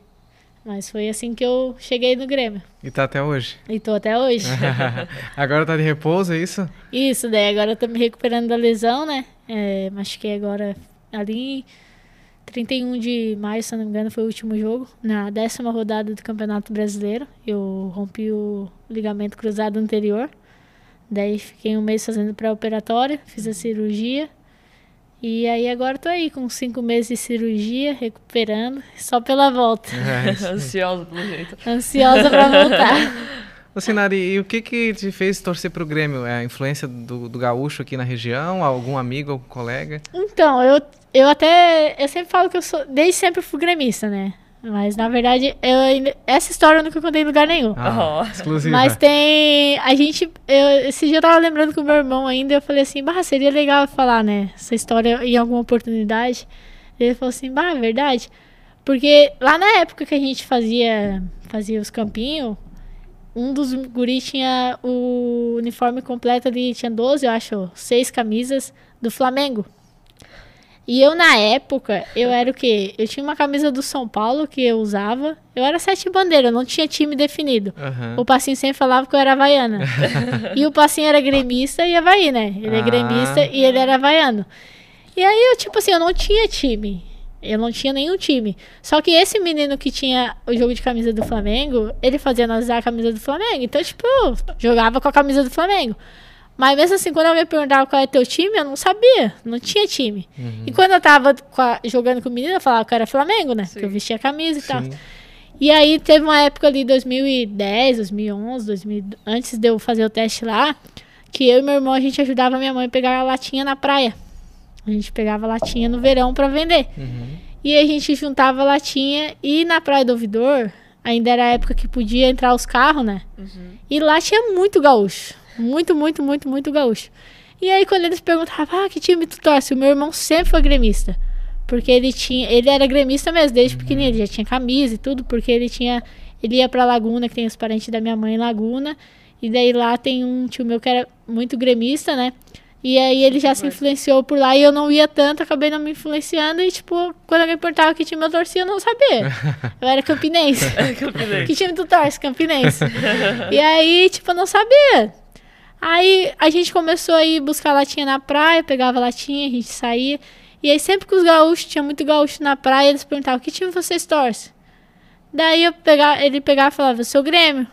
Mas foi assim que eu cheguei no Grêmio. E tá até hoje? E tô até hoje. [laughs] agora tá de repouso, é isso? Isso, daí agora eu tô me recuperando da lesão, né? É, que agora ali 31 de maio, se não me engano, foi o último jogo. Na décima rodada do Campeonato Brasileiro. Eu rompi o ligamento cruzado anterior. Daí fiquei um mês fazendo pré-operatório, fiz a cirurgia. E aí agora tô aí com cinco meses de cirurgia, recuperando, só pela volta. É, [laughs] Ansiosa pelo jeito. Ansiosa pra voltar. [laughs] Ô Sinari, e o que que te fez torcer pro Grêmio? É a influência do, do gaúcho aqui na região? Algum amigo, algum colega? Então, eu, eu até... Eu sempre falo que eu sou... Desde sempre fui gremista, né? Mas, na verdade, eu, essa história eu nunca contei em lugar nenhum. Ah, oh. exclusiva. Mas tem... A gente... Eu, esse dia eu tava lembrando com o meu irmão ainda, eu falei assim, bah, seria legal falar, né? Essa história em alguma oportunidade. Ele falou assim, bah, é verdade. Porque lá na época que a gente fazia, fazia os campinhos, um dos guris tinha o uniforme completo ali, tinha 12, eu acho, seis camisas do Flamengo. E eu, na época, eu era o quê? Eu tinha uma camisa do São Paulo que eu usava. Eu era sete bandeiras, não tinha time definido. Uhum. O Passinho sempre falava que eu era havaiana. [laughs] e o Passinho era gremista e Havaí, né? Ele é ah. gremista e ele era havaiano. E aí, eu, tipo assim, eu não tinha time. Eu não tinha nenhum time. Só que esse menino que tinha o jogo de camisa do Flamengo, ele fazia nós usar a camisa do Flamengo. Então, tipo, jogava com a camisa do Flamengo. Mas mesmo assim, quando alguém perguntava qual é teu time, eu não sabia. Não tinha time. Uhum. E quando eu tava a, jogando com o menino, eu falava que era Flamengo, né? Sim. Que eu vestia a camisa e Sim. tal. E aí teve uma época ali, 2010, 2011, 2000, antes de eu fazer o teste lá, que eu e meu irmão, a gente ajudava minha mãe a pegar a latinha na praia. A gente pegava latinha no verão para vender. Uhum. E a gente juntava latinha e na Praia do Ouvidor, ainda era a época que podia entrar os carros, né? Uhum. E lá tinha muito gaúcho. Muito, muito, muito, muito gaúcho. E aí, quando eles perguntavam, ah, que time tu torce? O meu irmão sempre foi gremista. Porque ele tinha. Ele era gremista mesmo, desde uhum. pequenininho. Ele já tinha camisa e tudo, porque ele tinha. Ele ia pra Laguna, que tem os parentes da minha mãe em Laguna. E daí lá tem um tio meu que era muito gremista, né? E aí ele já se influenciou por lá e eu não ia tanto, acabei não me influenciando. E, tipo, quando alguém perguntava que time eu torcia, eu não sabia. [laughs] Eu era campinense. É, campinense. que time tu torce? Campinense. e aí, tipo, eu não sabia. Aí a gente começou a ir buscar latinha na praia, pegava latinha, a gente saía. E aí sempre que os gaúchos, tinha muito gaúcho na praia, eles perguntavam, que time vocês torcem? Daí eu pegava, ele pegava e falava, seu Grêmio.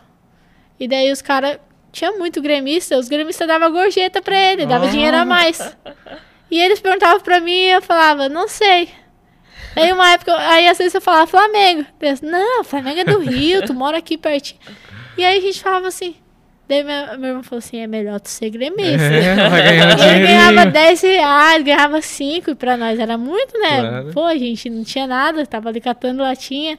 E daí os caras, tinha muito gremista, os gremistas davam gorjeta pra ele, dava dinheiro a mais. E eles perguntavam pra mim e eu falava, não sei. Aí uma época, aí às vezes eu falava Flamengo. Não, Flamengo é do Rio, tu mora aqui pertinho. E aí a gente falava assim, Daí meu, meu irmão falou assim: é melhor tu ser gremista. É, ganhava 10 reais, ganhava 5, e pra nós era muito, né? Claro. Pô, a gente não tinha nada, tava ali catando latinha.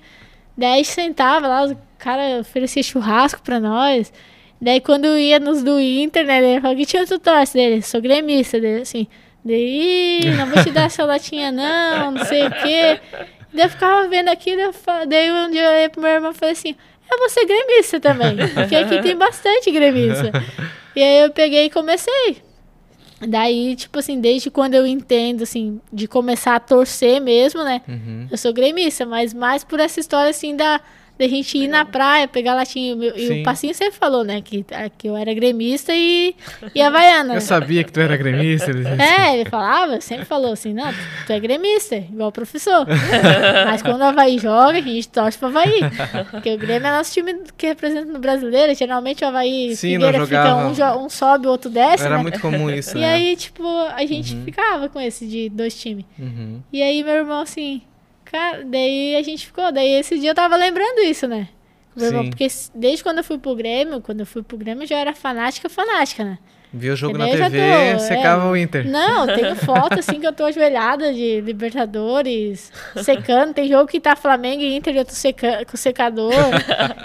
10 centavos lá, o cara oferecia churrasco pra nós. Daí quando ia nos do Inter, né? Ele falou: que tinha tu torce dele? Sou gremista. Dele, assim, daí, não vou te dar essa latinha, não, não sei o quê. Daí eu ficava vendo aquilo, daí um dia eu olhei pro meu irmão e falei assim: eu vou ser gremista também. Porque aqui tem bastante gremista. E aí eu peguei e comecei. Daí, tipo assim, desde quando eu entendo, assim, de começar a torcer mesmo, né? Uhum. Eu sou gremista, mas mais por essa história, assim, da, Da gente ir na praia, pegar latinha. E o Passinho sempre falou, né? Que, que eu era gremista e, e havaiana. Eu sabia que tu era gremista. ele disse. É, ele falava, sempre falou assim, não, tu, tu é gremista, igual o professor. [laughs] Mas quando o Havaí joga, a gente torce pro Havaí. Porque o Grêmio é nosso time que representa no brasileiro. Geralmente o Havaí Sim, Figueira fica um, um sobe, o outro desce, Era né? muito comum isso, E né? aí, tipo, a gente ficava com esse de dois times. Uhum. E aí meu irmão assim, cara, daí a gente ficou, daí esse dia eu tava lembrando isso, né? Sim. porque desde quando eu fui pro Grêmio, quando eu fui pro Grêmio eu já era fanática, fanática, né? Via o jogo E na TV, tô, secava é. o Inter. Não, tenho [laughs] foto assim que eu tô ajoelhada de Libertadores, secando. Tem jogo que tá Flamengo e Inter eu tô seca com secador.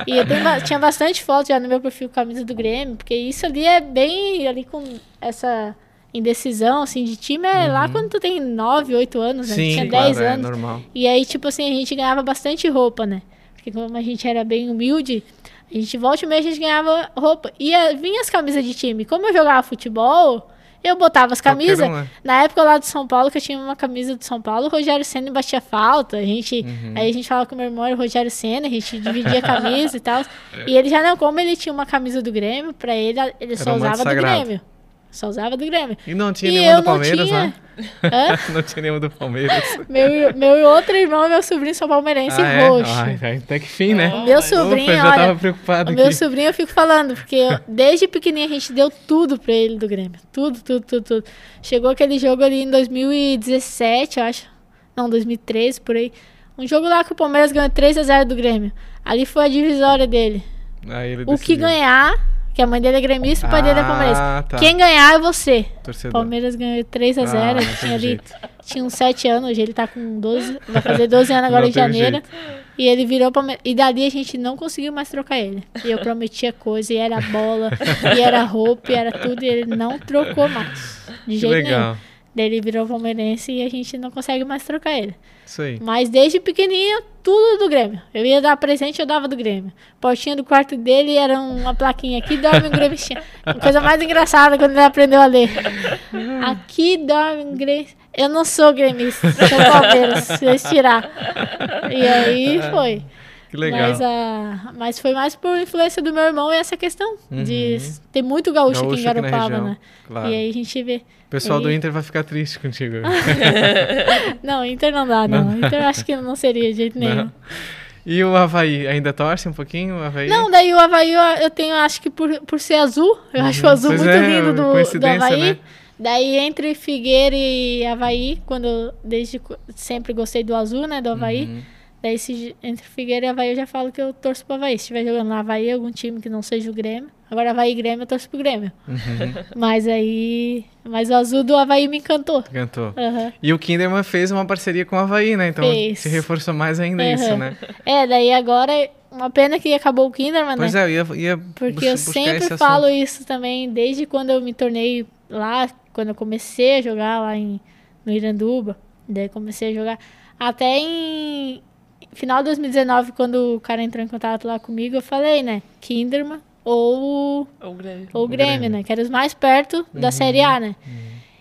e eu tenho tinha bastante foto já no meu perfil camisa do Grêmio, porque isso ali é bem ali com essa indecisão assim de time é lá quando tu tem 9, 8 anos, né? Uhum. Sim, tinha claro, 10 é anos. normal. E aí, tipo assim, a gente ganhava bastante roupa, né? Porque como a gente era bem humilde, a gente volta e meia a gente ganhava roupa. E eh, vinha as camisas de time. Como eu jogava futebol, eu botava as camisas. um, né? Na época lá de São Paulo, que eu tinha uma camisa de São Paulo, o Rogério Senna batia falta. A gente, Uhum. Aí a gente falava com o meu irmão, o Rogério Senna, a gente dividia a camisa e tal. [laughs] E ele já não, como ele tinha uma camisa do Grêmio, pra ele, ele só Era usava do. Grêmio. Só usava do Grêmio. E não tinha e nenhuma eu do Palmeiras tinha... lá? Hã? [laughs] não tinha nenhuma do Palmeiras. Meu, meu outro irmão, meu sobrinho, são palmeirense ah, é? roxo. Ai, ai, até que fim, né? Meu sobrinho, Ufa, já olha, tava preocupado meu sobrinho eu fico falando, porque eu- desde pequenininho a gente deu tudo pra ele do Grêmio. Tudo, tudo, tudo, tudo. Chegou aquele jogo ali em 2017, eu acho. Não, 2013, por aí. Um jogo lá que o Palmeiras ganhou 3x0 do Grêmio. Ali foi a divisória dele. O que decidiu. ganhar, que a mãe dele é gremista, o pai dele é palmeirense. Ah, tá. Quem ganhar é você. Torcedor. Palmeiras ganhou 3x0. Ah, tinha ali tinha uns 7 anos, hoje ele tá com 12, vai fazer 12 anos [laughs] agora em janeiro. jeito. E ele virou Palmeiras. E dali a gente não conseguiu mais trocar ele. E eu prometia coisa, e era bola, e era roupa, e era tudo, e ele não trocou mais. De Que jeito nenhum. Daí ele virou palmeirense e a gente não consegue mais trocar ele. Isso aí. Mas desde pequenininho, tudo do Grêmio. Eu ia dar presente, eu dava do Grêmio. Portinha do quarto dele era uma plaquinha. Aqui dorme um gremista. [laughs] A coisa mais engraçada quando ele aprendeu a ler. [laughs] Aqui dorme um gremista. Eu não sou gremista, sou Palmeiras, se tirar. E aí [laughs] foi. Que legal. Mas, a, mas foi mais por influência do meu irmão e essa questão de ter muito gaúcho, aqui em Gaúcho aqui na Garopaba, região, né? claro. E aí a gente vê. O pessoal do aí- Inter vai ficar triste contigo. [laughs] Não, Inter não dá, não. Inter eu acho que não seria de jeito nenhum. Não. E o Havaí, ainda torce um pouquinho o Havaí? Não, daí o Havaí eu, eu tenho, acho que por, por ser azul, eu acho o azul Pois muito é, lindo do, do Havaí. né? Daí entre Figueira e Havaí, quando eu desde sempre gostei do azul, né, do Havaí. Uhum. Daí se, entre Figueira e Havaí eu já falo que eu torço pro Havaí. Se estiver jogando no Havaí, algum time que não seja o Grêmio. Agora Havaí e Grêmio, eu torço pro Grêmio. Uhum. [laughs] Mas aí. Mas o azul do Havaí me encantou. Cantou. Aham. E o Kinderman fez uma parceria com o Havaí, né? Então Fez. se reforçou mais ainda isso, Aham. né? É, daí agora. Uma pena que acabou o Kinderman, né? Pois é, eu ia, ia Porque eu sempre falo isso também, desde quando eu me tornei lá, quando eu comecei a jogar lá em, no Iranduba, daí comecei a jogar. Até em final de 2019, quando o cara entrou em contato lá comigo, eu falei, né, Kinderman ou, O Grêmio. ou Grêmio, Grêmio. né, que era os mais perto da Uhum. Série A, né.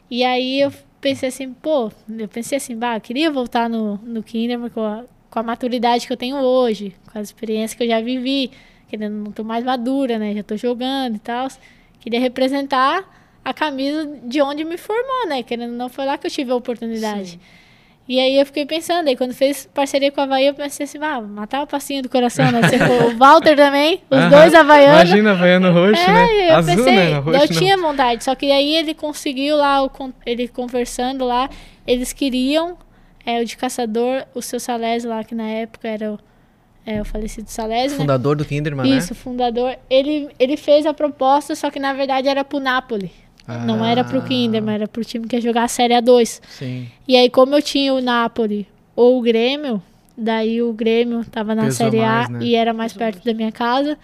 E aí eu pensei assim, pô, eu pensei assim, bah, eu queria voltar no, no Kinderman com a, com a maturidade que eu tenho hoje, com as experiências que eu já vivi, querendo não tô mais madura, né? Já tô jogando e tal. Queria representar a camisa de onde me formou, né? Querendo não foi lá que eu tive a oportunidade. E aí eu fiquei pensando, aí quando fez parceria com a Havaí, eu pensei assim, ah, matar o passinho do coração, né? Você foi o [laughs] Walter também, os dois havaianos. Imagina, Havaiano roxo, É, né? eu Azul, pensei, né? Roxo eu não. tinha vontade, só que aí ele conseguiu lá, o ele conversando lá, eles queriam é, o de caçador, o seu Salésio lá, que na época era o, é, o falecido Salésio, né? Fundador do Kinderman, Isso, fundador. Ele, ele fez a proposta, só que na verdade era pro Napoli. Não era pro Ah. Kinderman, era pro time que ia jogar a Série A2. né? Sim. E aí, como eu tinha o Napoli ou o Grêmio, daí o Grêmio tava na Pesou Série A mais, né? e era mais perto da minha casa.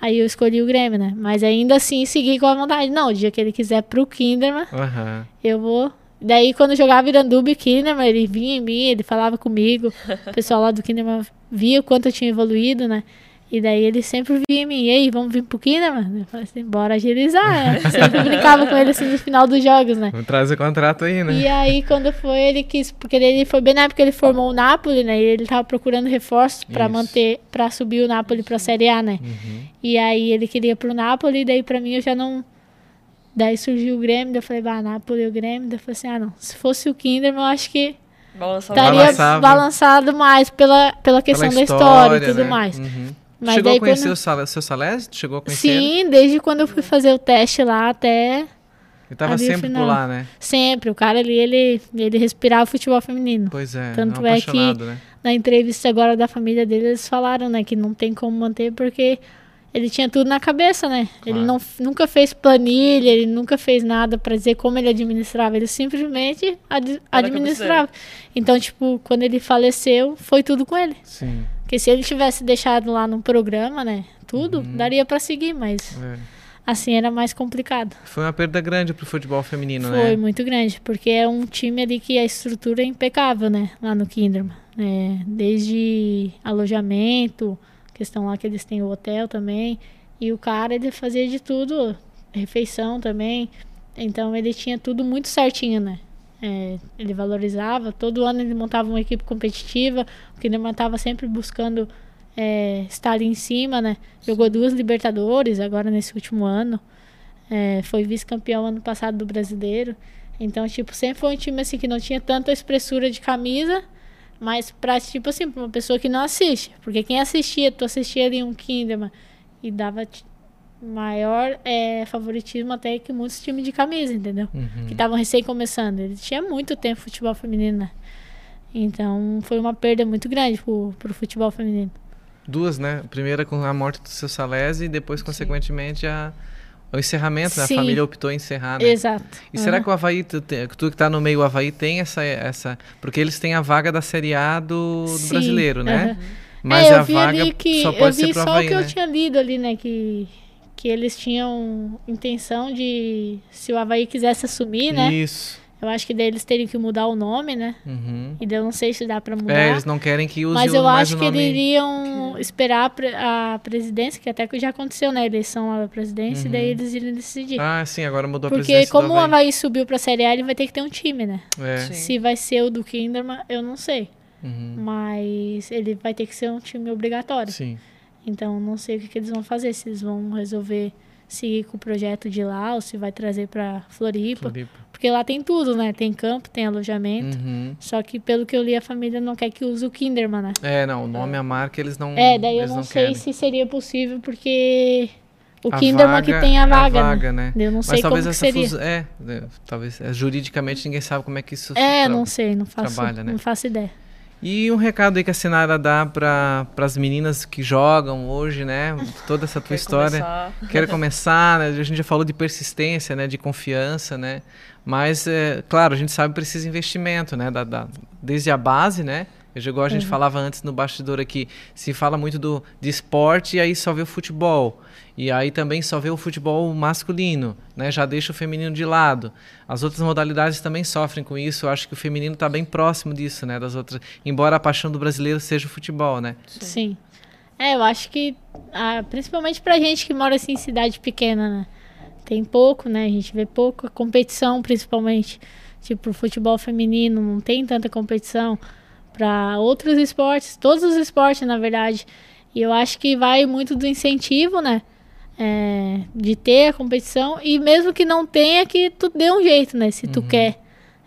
Aí eu escolhi o Grêmio, né? Mas ainda assim segui com a vontade. Não, o dia que ele quiser pro Kinderman, Aham. eu vou. Daí quando eu jogava Iranduba e Kinderman, ele vinha em mim, ele falava comigo. O pessoal lá do Kinderman via o quanto eu tinha evoluído, né? E daí ele sempre via em mim, e aí, vamos vir pro mano Eu falei assim, bora agilizar. Né? Sempre brincava com ele assim no final dos jogos, né? Vamos trazer o contrato aí, né? E aí, quando foi, ele quis, porque ele foi bem na época que ele formou o Napoli, né? E ele tava procurando reforços para manter, para subir o Napoli pra Série A, né? Uhum. E aí ele queria pro Napoli, e daí pra mim eu já não. Daí surgiu o Grêmio, daí eu falei, bah, Napoli e o Grêmio. Daí eu falei assim, ah, não, se fosse o Kinderman, eu acho que estaria Balançava. balançado mais pela, pela questão pela história, da história e tudo né? mais. Uhum. Mas chegou a conhecer quando... o seu Salésio? Chegou a conhecer? Sim, desde quando eu fui fazer o teste lá até. Ele tava sempre por lá, né? Sempre. O cara ali, ele, ele respirava futebol feminino. Pois é. Tanto é que né? na entrevista agora da família dele, eles falaram, né, que não tem como manter porque ele tinha tudo na cabeça, né? Claro. Ele não, nunca fez planilha, ele nunca fez nada para dizer como ele administrava. Ele simplesmente ad, administrava. Então, tipo, quando ele faleceu, foi tudo com ele. Sim. Porque se ele tivesse deixado lá no programa, né? Tudo, uhum. daria para seguir, mas é. assim era mais complicado. Foi uma perda grande pro futebol feminino, Foi, né? Foi muito grande, porque é um time ali que a estrutura é impecável, né? Lá no Kinderman. É, desde alojamento, questão lá que eles têm o hotel também. E o cara, ele fazia de tudo, refeição também. Então ele tinha tudo muito certinho, né? É, ele valorizava, todo ano ele montava uma equipe competitiva, o Kinderman estava sempre buscando é, estar ali em cima, né? Jogou duas Libertadores agora nesse último ano, é, foi vice-campeão ano passado do Brasileiro. Então, tipo, sempre foi um time assim que não tinha tanta espessura de camisa, mas pra, tipo assim, pra uma pessoa que não assiste. Porque quem assistia, tu assistia ali um Kinderman e dava maior é, favoritismo até que muitos times de camisa, entendeu? Uhum. Que estavam recém começando. Ele tinha muito tempo futebol feminino, né? Então foi uma perda muito grande pro, pro futebol feminino. Duas, né? Primeira com a morte do seu Salese e depois, Sim. consequentemente, a, o encerramento, né? A família optou em encerrar, né? Exato. E uhum. será que o Havaí, tu, tu que tá no meio, o Havaí tem essa, essa... Porque eles têm a vaga da Série A do, do brasileiro, né? Uhum. Mas é, a vaga que, só pode ser pro Havaí, só o que né? eu tinha lido ali, né? Que que eles tinham intenção de, se o Havaí quisesse assumir, né? Isso. Eu acho que daí eles teriam que mudar o nome, né? Uhum. E daí eu não sei se dá pra mudar. É, eles não querem que use Mas eu acho que eles iriam esperar a presidência, que até que já aconteceu, né? A eleição da presidência, uhum. e daí uhum. eles iriam decidir. Ah, sim, agora mudou Porque a presidência Porque como o Havaí subiu pra Série A, ele vai ter que ter um time, né? É. Se vai ser o do Kinderman, eu não sei. Uhum. Mas ele vai ter que ser um time obrigatório. Sim. Então, não sei o que, que eles vão fazer. Se eles vão resolver seguir com o projeto de lá ou se vai trazer para Floripa, Floripa. Porque lá tem tudo, né? Tem campo, tem alojamento. Uhum. Só que pelo que eu li, a família não quer que use o Kinderman, né? É, não, o nome, a marca, eles não É, daí eu não, não sei querem. se seria possível, porque o a Kinderman vaga, que tem a vaga, é a vaga né? né? Eu não sei Mas talvez como essa seria. Fus... É, é, talvez é, juridicamente ninguém sabe como é que isso É, não sei, não faço, trabalha, né? não faço ideia. E um recado aí que a Sinara dá para as meninas que jogam hoje, né? Toda essa tua Quer história. Começar. Quero começar, né? A gente já falou de persistência, né? De confiança, né? Mas, é, claro, a gente sabe que precisa investimento, né? Da, da, desde a base, né? Eu, igual a gente uhum. falava antes no bastidor aqui, se fala muito do, de esporte e aí só vê o futebol. E aí também só vê o futebol masculino, né? Já deixa o feminino de lado. As outras modalidades também sofrem com isso. Eu acho que o feminino está bem próximo disso, né? Das outras, embora a paixão do brasileiro seja o futebol, né? Sim. É, eu acho que ah, principalmente pra gente que mora assim em cidade pequena, né? Tem pouco, né? A gente vê pouco competição, principalmente. Tipo, futebol feminino não tem tanta competição para outros esportes, todos os esportes, na verdade. E eu acho que vai muito do incentivo, né? É, de ter a competição e mesmo que não tenha que tu dê um jeito, né? Se tu uhum. quer.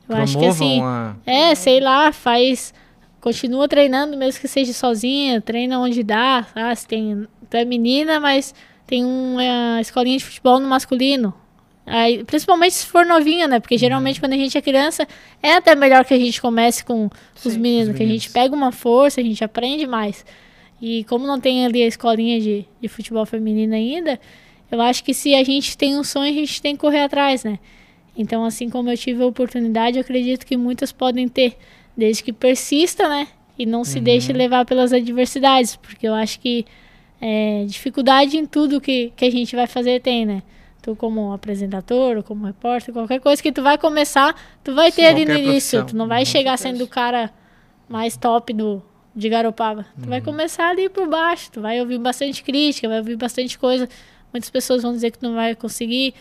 Eu Promovam acho que assim, a... é, sei lá, faz continua treinando mesmo que seja sozinha, treina onde dá, ah, se tem, tu é menina, mas tem uma escolinha de futebol no masculino. Aí, principalmente se for novinha, né? Porque geralmente uhum. quando a gente é criança, é até melhor que a gente comece com Sim, os meninos, os que a gente pega uma força, a gente aprende mais. E como não tem ali a escolinha de, de futebol feminino ainda, eu acho que se a gente tem um sonho, a gente tem que correr atrás, né? Então, assim como eu tive a oportunidade, eu acredito que muitas podem ter, desde que persista, né? E não se uhum. deixe levar pelas adversidades, porque eu acho que é, dificuldade em tudo que, que a gente vai fazer tem, né? Tu como apresentador, ou como repórter, qualquer coisa que tu vai começar, tu vai ter ali no início. Tu não vai chegar sendo o cara mais top do, de Garopaba. Tu vai começar ali por baixo, tu vai ouvir bastante crítica, vai ouvir bastante coisa. Muitas pessoas vão dizer que tu não vai conseguir.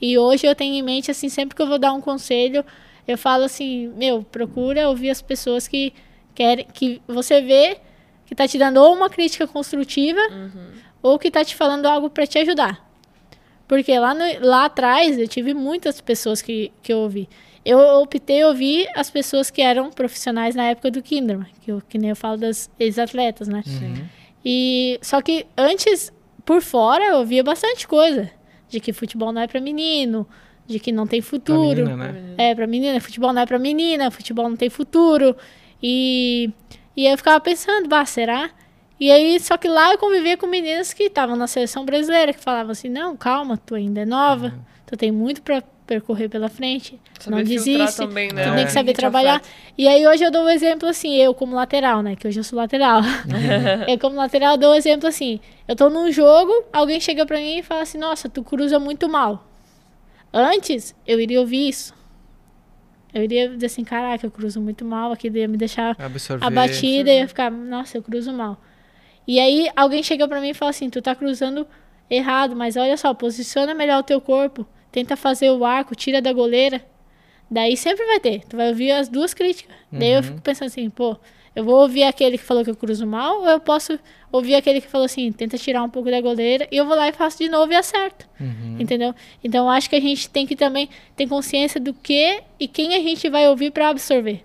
E hoje eu tenho em mente, assim, sempre que eu vou dar um conselho, eu falo assim, meu, procura ouvir as pessoas que querem, que você vê que tá te dando ou uma crítica construtiva, ou que tá te falando algo para te ajudar. Porque lá, no, lá atrás eu tive muitas pessoas que, que eu ouvi. Eu optei ouvir as pessoas que eram profissionais na época do Kinderman, que, eu, que nem eu falo das ex-atletas, né? E só que antes, por fora, eu ouvia bastante coisa. De que futebol não é para menino, de que não tem Pra futuro. menina, né? É, pra menina, futebol não é pra menina, futebol não tem futuro. E, e aí eu ficava pensando, bah, será? E aí, só que lá eu convivia com meninas que estavam na seleção brasileira, que falavam assim, não, calma, tu ainda é nova, tu tem muito pra percorrer pela frente, Saber não desiste, também, né? tu É. tem que saber trabalhar. E aí hoje eu dou um exemplo assim, eu como lateral, né, que hoje eu sou lateral. [laughs] eu como lateral eu dou um exemplo assim, eu tô num jogo, alguém chega pra mim e fala assim, nossa, tu cruza muito mal. Antes, eu iria ouvir isso. Eu iria dizer assim, caraca, eu cruzo muito mal, aquilo ia me deixar Absorver. abatida e ia ficar, nossa, eu cruzo mal. E aí alguém chega pra mim e fala assim, tu tá cruzando errado, mas olha só, posiciona melhor o teu corpo, tenta fazer o arco, tira da goleira. Daí sempre vai ter, tu vai ouvir as duas críticas. Daí eu fico pensando assim, pô, eu vou ouvir aquele que falou que eu cruzo mal, ou eu posso ouvir aquele que falou assim, tenta tirar um pouco da goleira, e eu vou lá e faço de novo e acerto. Entendeu? Então acho que a gente tem que também ter consciência do que e quem a gente vai ouvir pra absorver.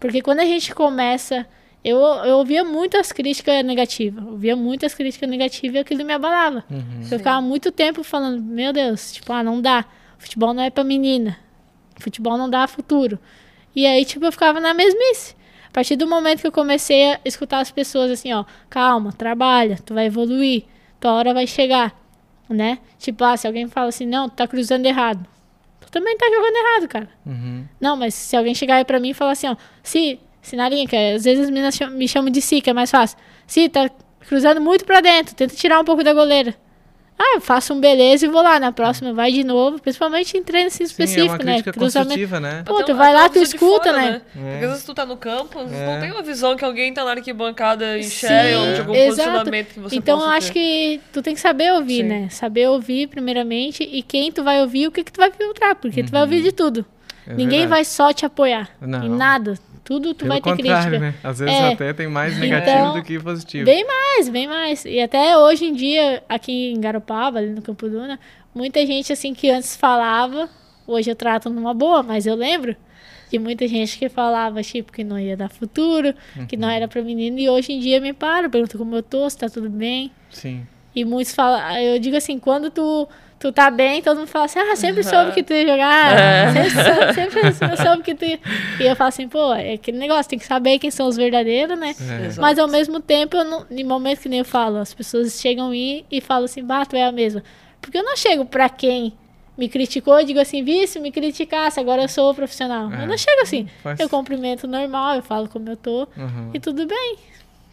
Porque quando a gente começa. Eu, eu ouvia muitas críticas negativas. Ouvia muitas críticas negativas e aquilo me abalava. Eu ficava muito tempo falando, meu Deus, tipo, ah, não dá. Futebol não é pra menina. Futebol não dá futuro. E aí, tipo, eu ficava na mesmice. A partir do momento que eu comecei a escutar as pessoas assim, ó, calma, trabalha, tu vai evoluir, tua hora vai chegar, né? Tipo, ah, se alguém fala assim, não, tu tá cruzando errado. Tu também tá jogando errado, cara. Uhum. Não, mas se alguém chegar aí pra mim e falar assim, ó, se, sinarinha, que é- às vezes as meninas me chamam de si, que é mais fácil. Se, tá cruzando muito pra dentro, tenta tirar um pouco da goleira. Ah, eu faço um beleza e vou lá. Na próxima vai de novo, principalmente em treino assim, Sim, é uma específico, né? construtiva, né? Pô, tu um- vai até lá, tu escuta, fora, né? Porque É. às vezes tu tá no campo, É. não tem uma visão que alguém tá na arquibancada Sim, enxerga ou de algum exato. posicionamento que você Então eu possa acho ter. que tu tem que saber ouvir, Sim. né? Saber ouvir primeiramente e quem tu vai ouvir, o que que tu vai filtrar, porque tu vai ouvir de tudo. É Ninguém verdade. vai só te apoiar Não. em nada. Tudo tu Pelo vai ter contrário, crítica. né? Às vezes É. até tem mais negativo Então, do que positivo. Bem mais, bem mais. E até hoje em dia, aqui em Garopaba, ali no Campo Duna, muita gente assim que antes falava, hoje eu trato numa boa, mas eu lembro de muita gente que falava, tipo, que não ia dar futuro, que Uhum. não era pra menino, e hoje em dia me para, pergunta como eu tô, se tá tudo bem. Sim. E muitos falam, eu digo assim, quando tu, tu tá bem, todo mundo fala assim, ah, sempre soube que tu ia jogar, É. sempre, soube, sempre [laughs] soube que tu ia... E eu falo assim, pô, é aquele negócio, tem que saber quem são os verdadeiros, né? É. Mas ao mesmo tempo, eu não, em momentos que nem eu falo, as pessoas chegam em e falam assim, bah, tu é a mesma. Porque eu não chego pra quem me criticou e digo assim, vi, se me criticasse, agora eu sou profissional. É. Eu não chego assim. Faz- Eu cumprimento normal, eu falo como eu tô Uhum. e tudo bem.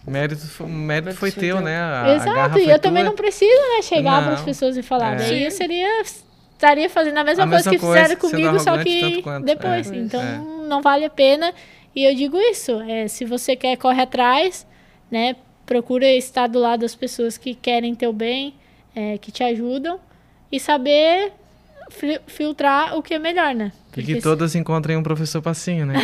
Mérito, fo- mérito Mérito foi teu, né? A, a Exato, garra e eu também tua. não preciso, né, chegar para as pessoas e falar. É. Daí eu seria estaria fazendo a mesma A coisa mesma que coisa, fizeram comigo, só que depois. É. Então É. não vale a pena. E eu digo isso, é, se você quer corre atrás, né, procura estar do lado das pessoas que querem teu bem, é, que te ajudam e saber fi- filtrar o que é melhor, né? E que todas encontrem um professor passinho, né?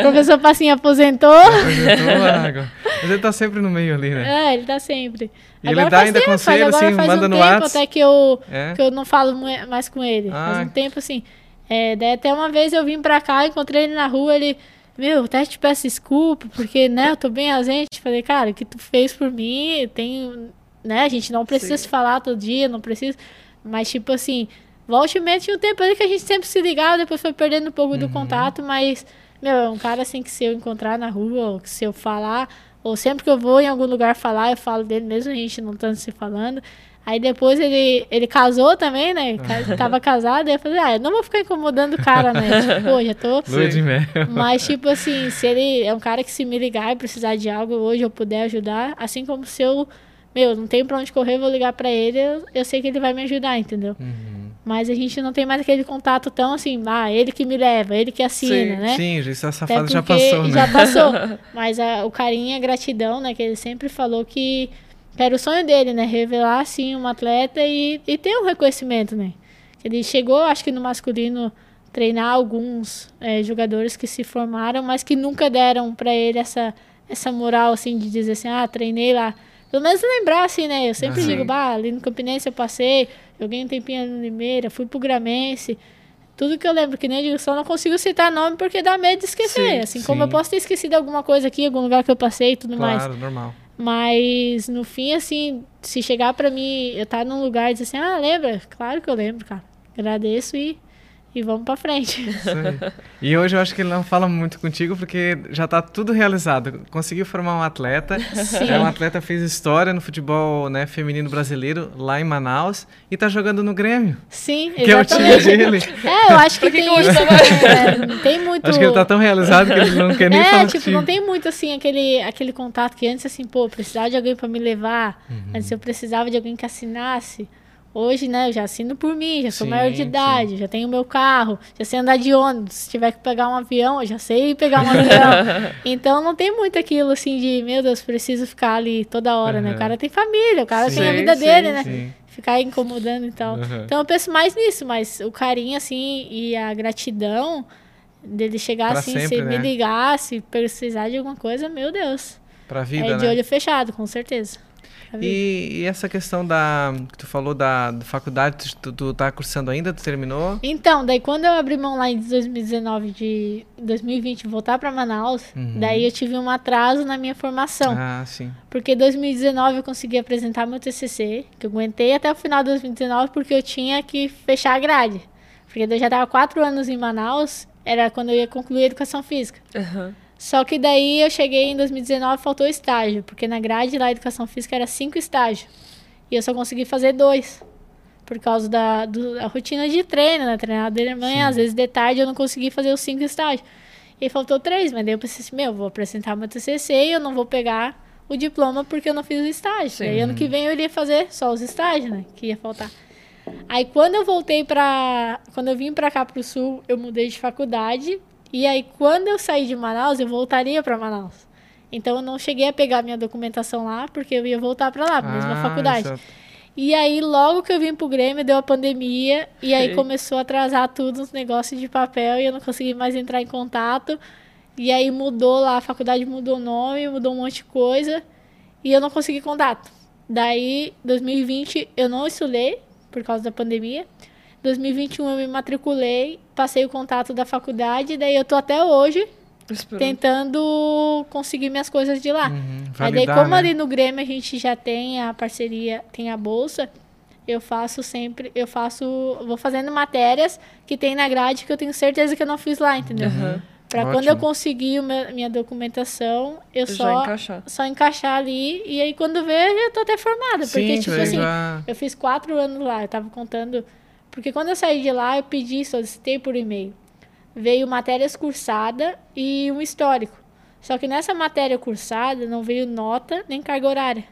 o [laughs] professor Passinho aposentou. Apresentou a água. Mas ele tá sempre no meio ali, né? É, ele tá sempre. E ele dá ainda tempo, conselho, agora assim, faz manda um no tempo até que eu, É. que eu não falo mais com ele. Ah. Faz um tempo assim. É, daí até uma vez eu vim pra cá, encontrei ele na rua, ele. Meu, até te peço desculpa, porque, né, eu tô bem ausente. Falei, cara, o que tu fez por mim, tem. Né, a gente não precisa Sim. se falar todo dia, não precisa. Mas, tipo assim, volte e meia tinha um tempo ali que a gente sempre se ligava, depois foi perdendo um pouco Uhum. do contato, mas, meu, é um cara assim que se eu encontrar na rua, ou que se eu falar, ou sempre que eu vou em algum lugar falar, eu falo dele mesmo, a gente não tá se falando. Aí depois ele, ele casou também, né? [laughs] Tava casado, aí eu falei, ah, eu não vou ficar incomodando o cara, né? [laughs] Tipo, já tô. Mel. [laughs] Mas, tipo assim, se ele é um cara que se me ligar e precisar de algo hoje eu puder ajudar, assim como se eu, meu, não tenho pra onde correr, vou ligar pra ele, eu, eu sei que ele vai me ajudar, entendeu? Uhum. Mas a gente não tem mais aquele contato tão assim, ah, ele que me leva, ele que assina, Sim. né? Sim, essa fase já passou, né? Já passou. [laughs] Mas a- o carinho a gratidão, né? Que ele sempre falou que, que era o sonho dele, né? Revelar, assim, um atleta e, e ter um reconhecimento, né? Ele chegou, acho que no masculino, treinar alguns eh, jogadores que se formaram, mas que nunca deram pra ele essa, essa moral, assim, de dizer assim, ah, treinei lá. Pelo menos lembrar, assim, né? Eu sempre Aham. digo, bah, ali no Campinense eu passei, joguei um tempinho no Limeira, fui pro Gramense. Tudo que eu lembro, que nem eu só não consigo citar nome porque dá medo de esquecer. Sim, assim como sim. eu posso ter esquecido alguma coisa aqui, algum lugar que eu passei e tudo mais. Claro, normal. Mas no fim, assim, se chegar pra mim, eu estar num lugar e dizer assim, ah, lembra? Claro que eu lembro, cara. Agradeço e, e vamos pra frente. E hoje eu acho que ele não fala muito contigo porque já tá tudo realizado. Conseguiu formar um atleta. Sim. É um atleta fez história no futebol né, feminino brasileiro lá em Manaus e tá jogando no Grêmio, Sim, que é o time exatamente. dele. É, eu acho que que tem que isso. né? Não tem muito. Acho que ele tá tão realizado que ele não quer nem é, falar tipo, contigo. não tem muito assim aquele, aquele contato que antes assim, pô, precisava de alguém pra me levar. Uhum. Antes eu precisava de alguém que assinasse. Hoje, né, eu já assino por mim, já sou Sim, maior de idade, já tenho meu carro, já sei andar de ônibus. Se tiver que pegar um avião, eu já sei pegar um avião. [laughs] Então não tem muito aquilo assim de, meu Deus, preciso ficar ali toda hora, né? O cara tem família, o cara tem a Sim, vida sim, dele, né? Sim. Ficar incomodando e tal. Aham. Então eu penso mais nisso, mas o carinho, assim, e a gratidão dele chegar Pra assim, sempre, se me né? ligar, se precisar de alguma coisa, meu Deus. Pra vida, é de né? olho fechado, com certeza. E, e essa questão da. que tu falou da, da faculdade, tu, tu tá cursando ainda? Tu terminou? Então, daí quando eu abri mão lá em 2019 de 2020 voltar pra Manaus, Uhum. daí eu tive um atraso na minha formação. Ah, sim. Porque em 2019 eu consegui apresentar meu TCC, que eu aguentei até o final de 2019 porque eu tinha que fechar a grade. Porque eu já tava quatro anos em Manaus, era quando eu ia concluir a educação física. Aham. Só que daí eu cheguei em 2019 faltou estágio, porque na grade lá a educação física era cinco estágios. E eu só consegui fazer dois. Por causa da, do- da rotina de treino, né? Treinar de manhã, às vezes de tarde eu não consegui fazer os cinco estágios. E faltou três, mas daí eu pensei assim, meu, vou apresentar meu TCC e eu não vou pegar o diploma porque eu não fiz o estágio. Sim. Aí ano que vem eu iria fazer só os estágios, né? Que ia faltar. Aí quando eu voltei pra. Quando eu vim pra cá pro sul, eu mudei de faculdade. E aí quando eu saí de Manaus, eu voltaria pra Manaus. Então eu não cheguei a pegar minha documentação lá, porque eu ia voltar pra lá, mesma Ah, faculdade. isso é- E aí, logo que eu vim pro Grêmio, deu a pandemia. E aí Sim. começou a atrasar tudo os negócios de papel e eu não consegui mais entrar em contato. E aí mudou lá, a faculdade mudou o nome, mudou um monte de coisa. E eu não consegui contato. Daí, 2020, eu não estudei por causa da pandemia. 2021 eu me matriculei, passei o contato da faculdade, daí eu tô até hoje Esperando. tentando conseguir minhas coisas de lá. Uhum, Aí daí, validar, como né? ali no Grêmio a gente já tem a parceria, tem a bolsa, eu faço sempre, eu faço, vou fazendo matérias que tem na grade que eu tenho certeza que eu não fiz lá, entendeu? Pra Ótimo. quando eu conseguir meu- minha documentação, eu só encaixar. só encaixar ali e aí quando ver eu tô até formada, porque Sim, tipo daí assim, já- eu fiz quatro anos lá, eu tava contando. Porque quando eu saí de lá, eu pedi, solicitei por e-mail. Veio matérias cursada e um histórico. Só que nessa matéria cursada não veio nota nem carga horária.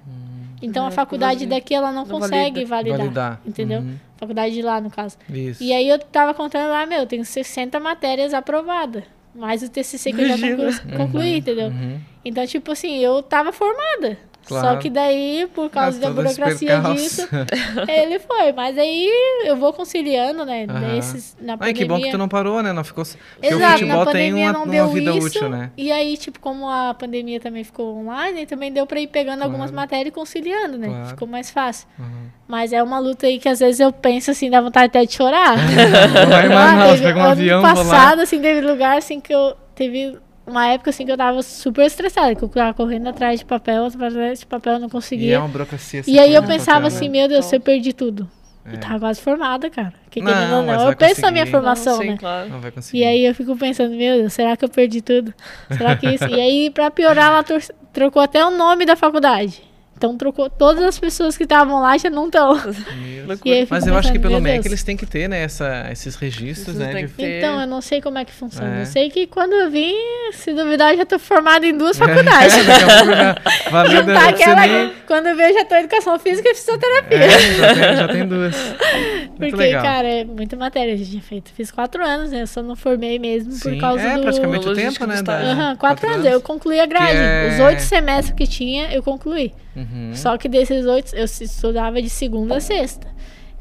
Então Ah, a faculdade valida. daqui ela não, Não consegue valida. validar. Validar. Entendeu? Uhum. Faculdade de lá, no caso. Isso. E aí eu tava contando lá, meu, eu tenho 60 matérias aprovadas. Mais o TCC que eu já Imagina. conclu- concluí, entendeu? Uhum. Então, tipo assim, eu tava formada. Só Claro. que daí, por causa da burocracia disso, [laughs] ele foi. Mas aí eu vou conciliando, né? Aham. Nesses, na Ai, pandemia. que bom que tu não parou, né? Não ficou. Porque o Exato, futebol na tem pandemia uma, não uma deu vida isso. útil, né? E aí, tipo, como a pandemia também ficou online, também deu pra ir pegando algumas Claro. matérias e conciliando, né? Claro. Ficou mais fácil. Uhum. Mas é uma luta aí que às vezes eu penso assim, dá vontade até de chorar. [laughs] Vai em Ah, teve- pega um ano avião, lá. passado, assim, teve lugar assim que eu. Teve uma época assim que eu tava super estressada, que eu tava correndo atrás de papel, atrás de papel, eu não E é conseguia. uma burocracia. E aí eu pensava papel, assim, né? meu Deus, se eu perdi tudo. É. Eu tava quase formada, cara. Que Não, querendo ou mas não, vai eu penso na minha formação, Não, sim, né? claro. Não vai conseguir. E aí eu fico pensando, meu Deus, será que eu perdi tudo? Será que isso? e aí, pra piorar, ela tor- trocou até o nome da faculdade. Então trocou todas as pessoas que estavam lá já não estão. [laughs] Mas eu acho que pelo MEC eles têm que ter, né, essa, esses registros, né? De... Então, eu não sei como é que funciona. É. Eu sei que quando eu vim, se duvidar, eu já tô formada em duas faculdades. É, valeu, tá aquela, nem... Quando eu vejo, já tô em educação física e fisioterapia. É, já, tem, já tem duas. [laughs] Muito Porque, legal. cara, é muita matéria a gente tinha feito. Fiz quatro anos, né? Eu só não formei mesmo Sim, por causa é, do... praticamente o tempo, né? Da... Uhum, quatro, quatro anos. anos. Eu concluí a grade. É... Os oito semestres que tinha, eu concluí. Uhum. Só que desses oito, eu estudava de segunda a sexta.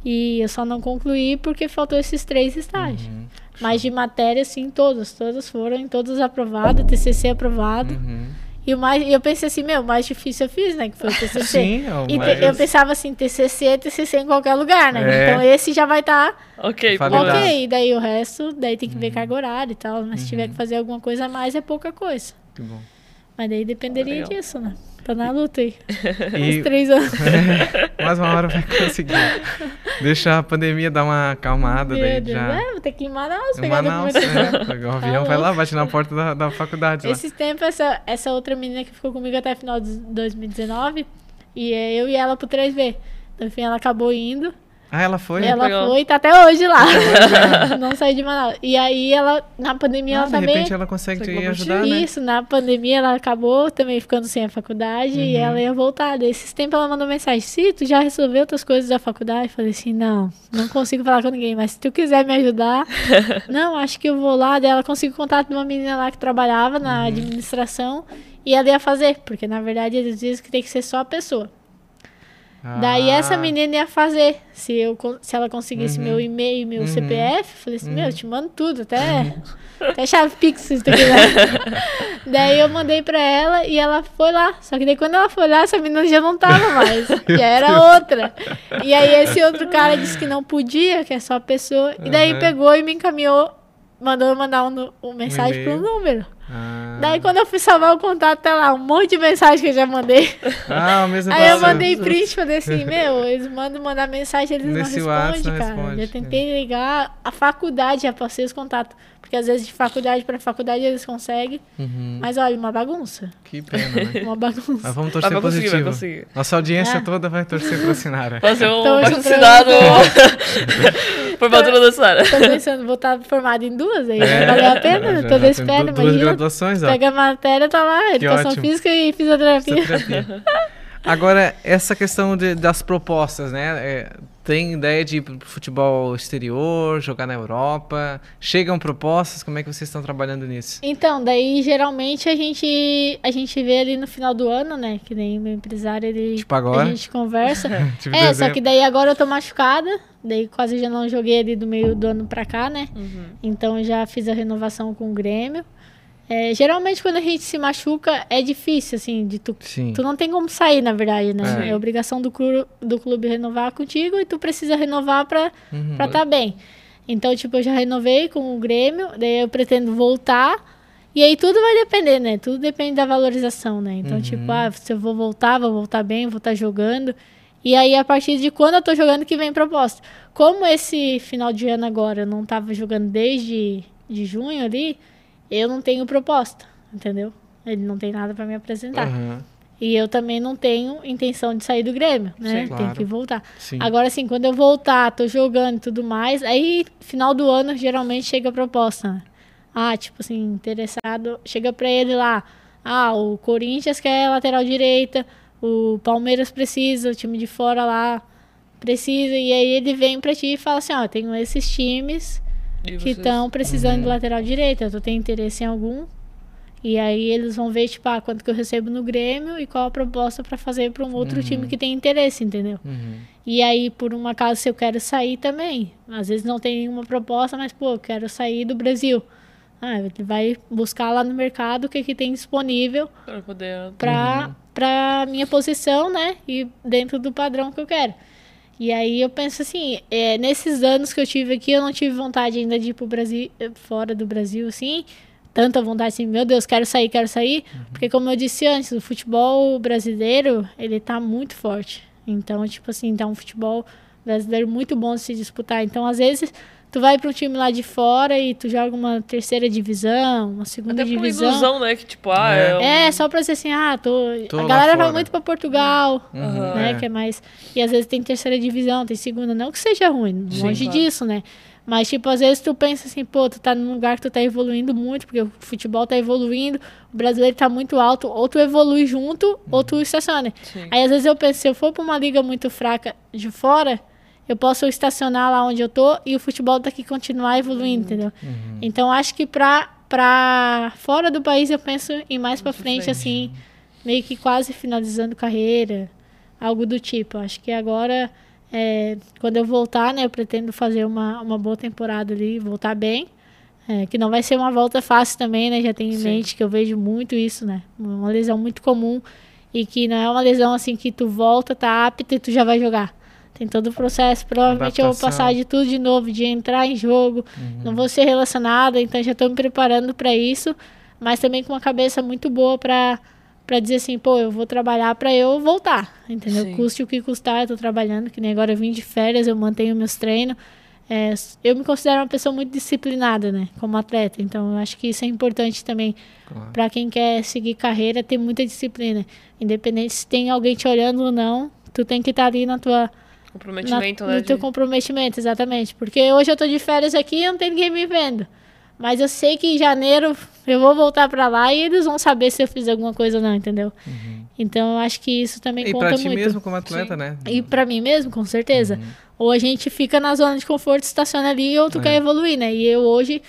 E eu só não concluí porque faltou esses três estágios. Uhum. Mas de matéria, sim, todas. Todas foram, todas aprovadas, TCC aprovado. Uhum. E o mais, eu pensei assim, meu, o mais difícil eu fiz, né? Que foi o TCC. [laughs] Sim, é e mais... eu pensava assim, TCC, TCC em qualquer lugar, né? É. Então esse já vai estar... Tá ok, Ok, e daí o resto, daí tem que ver uhum. carga horária e tal. Mas se tiver uhum. que fazer alguma coisa a mais, é pouca coisa. Que bom. Mas daí dependeria disso, né? Tá na luta aí. E... Uns três anos. [laughs] mais uma hora vai conseguir. Deixa a pandemia dar uma acalmada. Meu daí Deus. já... É, vou ter que ir em Manaus pegar Manaus, é. O avião [laughs] tá vai lá, bate na porta da, da faculdade. Esses tempos, essa, essa outra menina que ficou comigo até final de 2019, e é eu e ela pro 3V. Então, enfim, ela acabou indo. Ah, ela foi? Ela Legal. foi e tá até hoje lá. [laughs] não saiu de Manaus. E aí ela, na pandemia, ah, ela de também. De repente ela consegue te ajudar. Né? Isso, na pandemia ela acabou também ficando sem a faculdade uhum. e ela ia voltar. Desses tempos ela mandou mensagem: Se tu já resolveu outras coisas da faculdade? Eu falei assim: Não, não consigo falar com ninguém, mas se tu quiser me ajudar, [laughs] não, acho que eu vou lá. Daí ela conseguiu contato de uma menina lá que trabalhava na uhum. administração e ela ia fazer, porque na verdade eles dizem que tem que ser só a pessoa. Daí essa ah. menina ia fazer. Se, eu, se ela conseguisse uhum. meu e-mail, meu uhum. CPF, eu falei assim, uhum. meu, eu te mando tudo, até, uhum. até chave Pix, se tu quiser. daí eu mandei pra ela e ela foi lá. Só que daí quando ela foi lá, essa menina já não tava mais. [laughs] já era outra. E aí esse outro cara disse que não podia, que é só a pessoa. E daí pegou e me encaminhou, mandou eu mandar um, um mensagem pro número. Ah. Daí quando eu fui salvar o contato, tá lá um monte de mensagem que eu já mandei. Ah, mesmo [laughs] Aí eu mandei print, falei assim, meu, eles mandam mandar mensagem, eles Nesse não respondem, cara. Responde. Já tentei ligar a faculdade, já passei os contatos. Porque às vezes de faculdade para faculdade eles conseguem. Uhum. Mas olha, uma bagunça. Que pena, né? [laughs] uma bagunça. Mas vamos torcer vai positivo. Conseguir, vai conseguir. Nossa audiência é. toda vai torcer pro Sinara. [laughs] Fazer um vacinado formatura [laughs] da Sara. Tô pensando, vou estar formada em duas aí. É, valeu a pena? Já, toda espera, imagina. Duas graduações, ó. Pega a matéria, tá lá, que educação ótimo. física e fisioterapia. fisioterapia. Agora, essa questão de, das propostas, né? É, tem ideia de ir pro futebol exterior, jogar na Europa? Chegam propostas? Como é que vocês estão trabalhando nisso? Então, daí geralmente a gente a gente vê ali no final do ano, né? Que nem meu empresário, ele tipo agora? a gente conversa. [laughs] tipo é, só que daí agora eu tô machucada, daí quase já não joguei ali do meio do ano pra cá, né? Uhum. Então já fiz a renovação com o Grêmio. É, geralmente quando a gente se machuca é difícil, assim, de tu, Sim. tu não tem como sair, na verdade, né? É, é obrigação do, clube, do clube renovar contigo e tu precisa renovar pra uhum. estar tá bem. Então, tipo, eu já renovei com o Grêmio, daí eu pretendo voltar. E aí tudo vai depender, né? Tudo depende da valorização, né? Então, uhum. tipo, ah, se eu vou voltar, vou voltar bem, vou estar tá jogando. E aí, a partir de quando eu tô jogando que vem proposta. Como esse final de ano agora eu não tava jogando desde de junho ali, eu não tenho proposta, entendeu? Ele não tem nada para me apresentar. Uhum. E eu também não tenho intenção de sair do Grêmio, né? Sim, claro. Tem que voltar. Sim. Agora, assim, quando eu voltar, tô jogando e tudo mais, aí, final do ano, geralmente chega a proposta, né? Ah, tipo assim, interessado, chega pra ele lá. Ah, o Corinthians quer lateral direita, o Palmeiras precisa, o time de fora lá precisa. E aí ele vem pra ti e fala assim, ó, oh, tenho esses times que estão precisando uhum. de lateral direita. Tu tem interesse em algum? E aí eles vão ver, tipo, ah, quanto que eu recebo no Grêmio e qual a proposta para fazer para um outro uhum. time que tem interesse, entendeu? Uhum. E aí, por um acaso, se eu quero sair também. Às vezes não tem nenhuma proposta, mas, pô, eu quero sair do Brasil. Ah, ele vai buscar lá no mercado o que, que tem disponível para poder... Pra, uhum. pra minha posição, né? E dentro do padrão que eu quero. E aí eu penso assim, é, nesses anos que eu tive aqui, eu não tive vontade ainda de ir pro Brasil, fora do Brasil, assim, tanta vontade assim, meu Deus, quero sair, quero sair, uhum. porque como eu disse antes, o futebol brasileiro, ele tá muito forte. Então, tipo assim, tá um futebol Brasileiro muito bom de se disputar. Então, às vezes, tu vai para um time lá de fora e tu joga uma terceira divisão, uma segunda Até divisão. ilusão, né? Que tipo, ah, É. é. um- É, só pra dizer assim, ah, tô. Tô a galera vai muito pra Portugal, Uhum, né? é. Que é mais. E às vezes tem terceira divisão, tem segunda. Não que seja ruim, Sim, longe claro. disso, né? Mas, tipo, às vezes tu pensa assim, pô, tu tá num lugar que tu tá evoluindo muito, porque o futebol tá evoluindo, o brasileiro tá muito alto, ou tu evolui junto, ou tu estaciona. Sim. Aí às vezes eu penso, se eu for pra uma liga muito fraca de fora, eu posso estacionar lá onde eu tô e o futebol daqui continuar evoluindo, entendeu? Uhum. Então acho que pra, pra fora do país eu penso em mais pra frente, frente. assim, meio que quase finalizando carreira, algo do tipo. Acho que agora, é, quando eu voltar, né, eu pretendo fazer uma, uma boa temporada ali, voltar bem. É, que não vai ser uma volta fácil também, né? Já tenho em Sim. mente que eu vejo muito isso, né? Uma lesão muito comum e que não é uma lesão assim que tu volta, tá apto e tu já vai jogar. Tem todo o processo. Provavelmente eu vou Adaptação. passar de tudo de novo, de entrar em jogo, Uhum. não vou ser relacionada, então já estou me preparando para isso, mas também com uma cabeça muito boa para para dizer assim, pô, eu vou trabalhar para eu voltar, entendeu? Sim. Custe o que custar, eu tô trabalhando, que nem agora eu vim de férias, eu mantenho meus treinos. É, eu me considero uma pessoa muito disciplinada, né, como atleta, então eu acho que isso é importante também Claro. para quem quer seguir carreira, ter muita disciplina. Independente se tem alguém te olhando ou não, tu tem que estar ali na tua Comprometimento, na, né? no teu de- comprometimento, exatamente. Porque hoje eu tô de férias aqui e não tem ninguém me vendo. Mas eu sei que em janeiro eu vou voltar pra lá e eles vão saber se eu fiz alguma coisa ou não, entendeu? Então eu acho que isso também Uhum. E conta pra ti muito. mesmo como atleta, Sim. né? E pra mim mesmo, com certeza. Ou a gente fica na zona de conforto, estaciona ali, ou tu É. quer evoluir, né? E eu hoje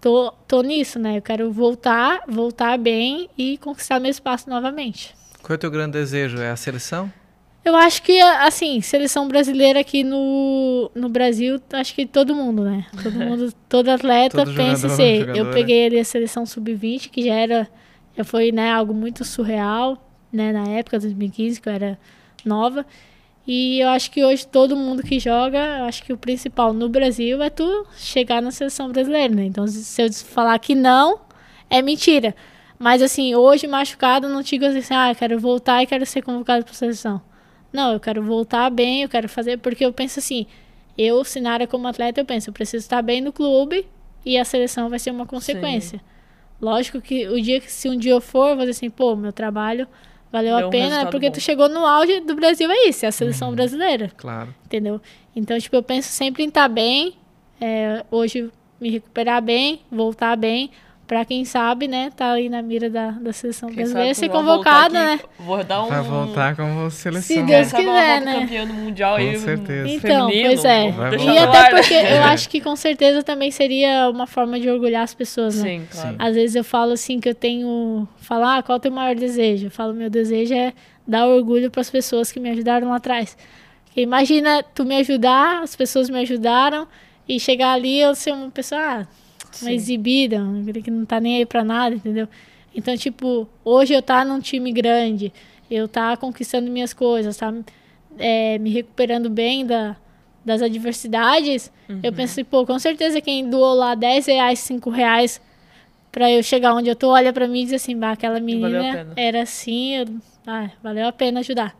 tô, tô nisso, né? Eu quero voltar, voltar bem e conquistar meu espaço novamente. Qual é o teu grande desejo? É a seleção? Eu acho que, assim, seleção brasileira aqui no, no Brasil, acho que todo mundo, né? Todo [laughs] mundo, todo atleta Todo pensa em jogador, ser. jogadora. Eu peguei ali a seleção sub-20, que já era, já foi, né, algo muito surreal, né, na época, 2015, que eu era nova. E eu acho que hoje todo mundo que joga, eu acho que o principal no Brasil é tu chegar na seleção brasileira, né? Então, se eu falar que não, é mentira. Mas assim, hoje machucado, não digo assim, ah, quero voltar e quero ser convocado para seleção. Não, eu quero voltar bem, eu quero fazer, porque eu penso assim, eu, Sinara, como atleta, eu penso, eu preciso estar bem no clube e a seleção vai ser uma consequência. Lógico que o dia que, se um dia eu for, eu vou dizer assim, pô, meu trabalho valeu Deu a um pena, resultado porque bom. tu chegou no auge do Brasil, é isso, é a seleção Uhum. brasileira Claro. entendeu? Então, tipo, eu penso sempre em estar bem, é, hoje me recuperar bem, voltar bem, pra quem sabe, né, tá aí na mira da, da seleção Quem brasileira, ser convocada, né? Vou dar um. Vai voltar como seleção. Se Deus quiser, né? campeã do mundial Com aí. certeza. Então, feminino, pois é. E até porque eu acho que com certeza também seria uma forma de orgulhar as pessoas, né? Sim, claro. Às vezes eu falo assim que eu tenho. Falar, ah, qual é o teu maior desejo? Eu falo, meu desejo é dar orgulho para as pessoas que me ajudaram lá atrás. Porque imagina tu me ajudar, as pessoas me ajudaram, e chegar ali eu ser uma pessoa, ah, uma exibida, uma que não tá nem aí pra nada, entendeu? Então, tipo, hoje eu tá num time grande, eu tá conquistando minhas coisas, tá é, me recuperando bem da, das adversidades, eu Uhum. penso, assim, pô, com certeza quem doou lá 10 reais, 5 reais pra eu chegar onde eu tô, olha pra mim e diz assim, bah, aquela menina era assim, eu, ah, valeu a pena ajudar.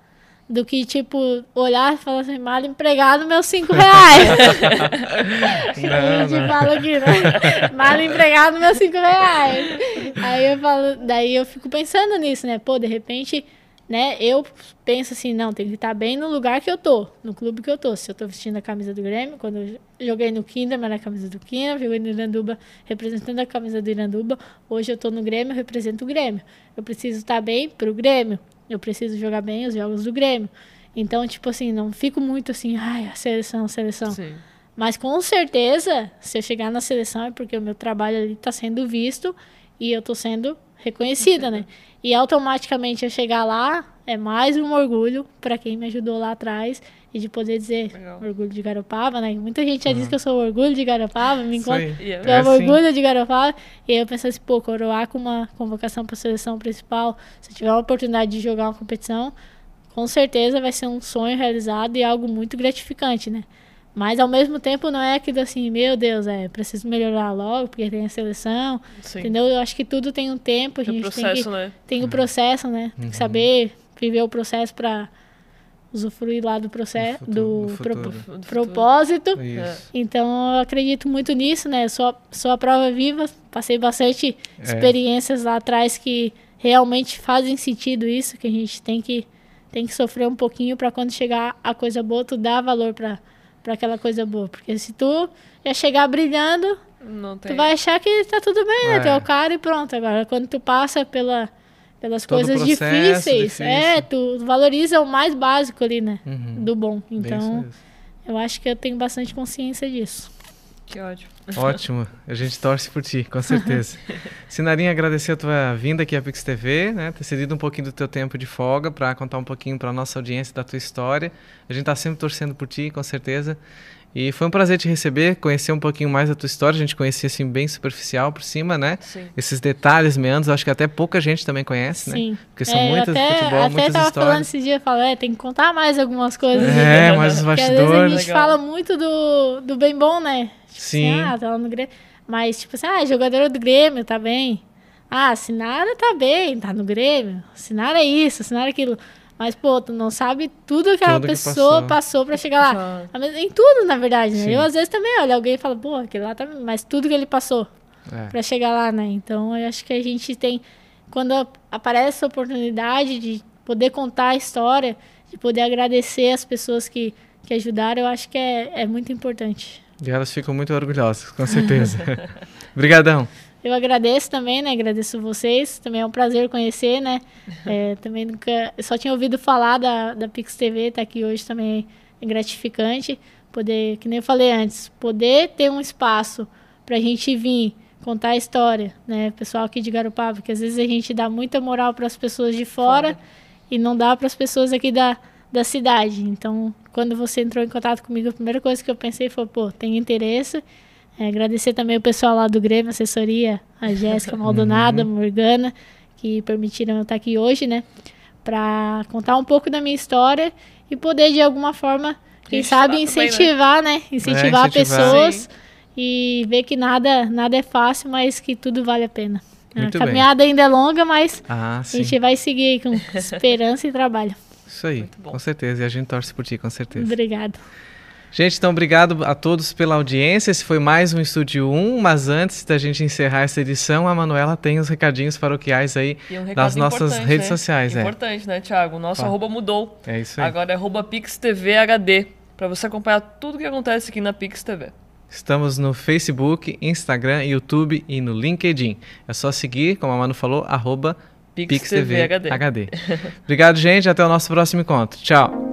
Do que, tipo, olhar e falar assim, mal empregado, meus 5 reais. Não, [laughs] [laughs] a gente não. fala aqui, né? Mal empregado, meus 5 reais. Aí eu falo, daí eu fico pensando nisso, né? Pô, de repente, né, eu penso assim, não, tem que estar bem no lugar que eu tô, no clube que eu tô. Se eu tô vestindo a camisa do Grêmio, quando eu joguei no Kinderman, era a camisa do Kinderman, joguei no Iranduba representando a camisa do Iranduba, hoje eu tô no Grêmio, eu represento o Grêmio. Eu preciso estar bem pro Grêmio, eu preciso jogar bem os jogos do Grêmio. Então, tipo assim, não fico muito assim, ai, a seleção, a seleção. Sim. Mas com certeza, se eu chegar na seleção é porque o meu trabalho ali está sendo visto e eu estou sendo reconhecida, né? E automaticamente eu chegar lá é mais um orgulho para quem me ajudou lá atrás e de poder dizer Legal. orgulho de Garopaba, né? Muita gente já diz que eu sou orgulho de Garopaba, me Isso encontra aí. E é- assim. orgulho de Garopaba. E aí eu pensei assim, pô, coroar com uma convocação para a seleção principal, se eu tiver a oportunidade de jogar uma competição, com certeza vai ser um sonho realizado e algo muito gratificante, né? Mas ao mesmo tempo não é aquilo assim, meu Deus, é, preciso melhorar logo, porque tem a seleção, Sim. entendeu? Eu acho que tudo tem um tempo, a É o gente tem que processo, né? tem o processo, né? Tem que saber viver o processo para usufruir lá do processo, do, futuro, pro-. Do propósito. Isso. Então eu acredito muito nisso, né? Sou, sou a prova viva, passei bastante É. experiências lá atrás que realmente fazem sentido isso, que a gente tem que, tem que sofrer um pouquinho para quando chegar a coisa boa, tu dar valor para aquela coisa boa. Porque se tu já chegar brilhando, Não tem. tu vai achar que tá tudo bem, né? É. Tu é o cara e pronto. Agora, quando tu passa pela, pelas Todo coisas processo difíceis, difícil. é, tu valoriza o mais básico ali, né? Uhum. Do bom. Isso Então, eu acho que eu tenho bastante consciência disso. Que ótimo. [laughs] Ótimo, a gente torce por ti, com certeza. [laughs] Sinarinha, agradecer a tua vinda aqui à Pix TV, né? Ter cedido um pouquinho do teu tempo de folga para contar um pouquinho para nossa audiência da tua história. A gente tá sempre torcendo por ti, com certeza. E foi um prazer te receber, conhecer um pouquinho mais da tua história. A gente conhecia assim bem superficial por cima, né? Sim. Esses detalhes, meandros, acho que até pouca gente também conhece, né? Sim. Porque são É, muitas até, de futebol, até muitas tava falando histórias. esse dia, eu falo, é, tem que contar mais algumas coisas. É, mas os Porque às vezes a bastidores. gente Legal. fala muito do, do bem bom, né? Tipo Sim. Assim, ah, tá lá no Grêmio. Mas, tipo assim, ah, jogador do Grêmio, tá bem. Ah, Sinara tá bem, tá no Grêmio. Sinara é isso, Sinara é aquilo. Mas, pô, tu não sabe tudo que a Tudo que pessoa passou. passou. pra chegar lá. Já- Em tudo, na verdade, né? Sim. Eu, às vezes, também olho alguém e falo, pô, aquele lá tá... Mas tudo que ele passou É. para chegar lá, né? Então, eu acho que a gente tem quando a- aparece essa oportunidade de poder contar a história, de poder agradecer as pessoas que, que ajudaram, eu acho que é, é muito importante. E elas ficam muito orgulhosas, com certeza. [laughs] Obrigadão. Eu agradeço também, né? Agradeço vocês. Também é um prazer conhecer, né? [laughs] É, também nunca. Eu só tinha ouvido falar da, da Pix TV, tá aqui hoje também é gratificante. Poder, que nem eu falei antes, poder ter um espaço pra gente vir contar a história, né? Pessoal aqui de Garopaba, porque às vezes a gente dá muita moral para as pessoas de fora, Fora. e não dá para as pessoas aqui da, da cidade. Então, quando você entrou em contato comigo, a primeira coisa que eu pensei foi, pô, tem interesse. É, agradecer também o pessoal lá do Grêmio, assessoria, a Jéssica Maldonado, a Morgana, que permitiram eu estar aqui hoje, né? Para contar um pouco da minha história e poder, de alguma forma, quem Incentivar sabe, também, né? incentivar, né? Incentivar, incentivar. pessoas Sim. e ver que nada, nada é fácil, mas que tudo vale a pena. Muito a bem. caminhada ainda é longa, mas Ah, a gente vai seguir aí com [laughs] esperança e trabalho. Isso aí, com certeza. E a gente torce por ti, com certeza. Obrigado. Gente, então obrigado a todos pela audiência. Esse foi mais um Estúdio 1, mas antes da gente encerrar essa edição, a Manuela tem os recadinhos paroquiais aí um das nossas redes né? sociais. É, Importante, né, Thiago? O nosso Fala. arroba mudou. é isso aí. Agora é arroba PixTVHD. Pra você acompanhar tudo que acontece aqui na Pix TV. Estamos no Facebook, Instagram, YouTube e no LinkedIn. É só seguir, como a Manu falou, arroba PixTVHD. PixTVHD. [laughs] Obrigado, gente. Até o nosso próximo encontro. Tchau.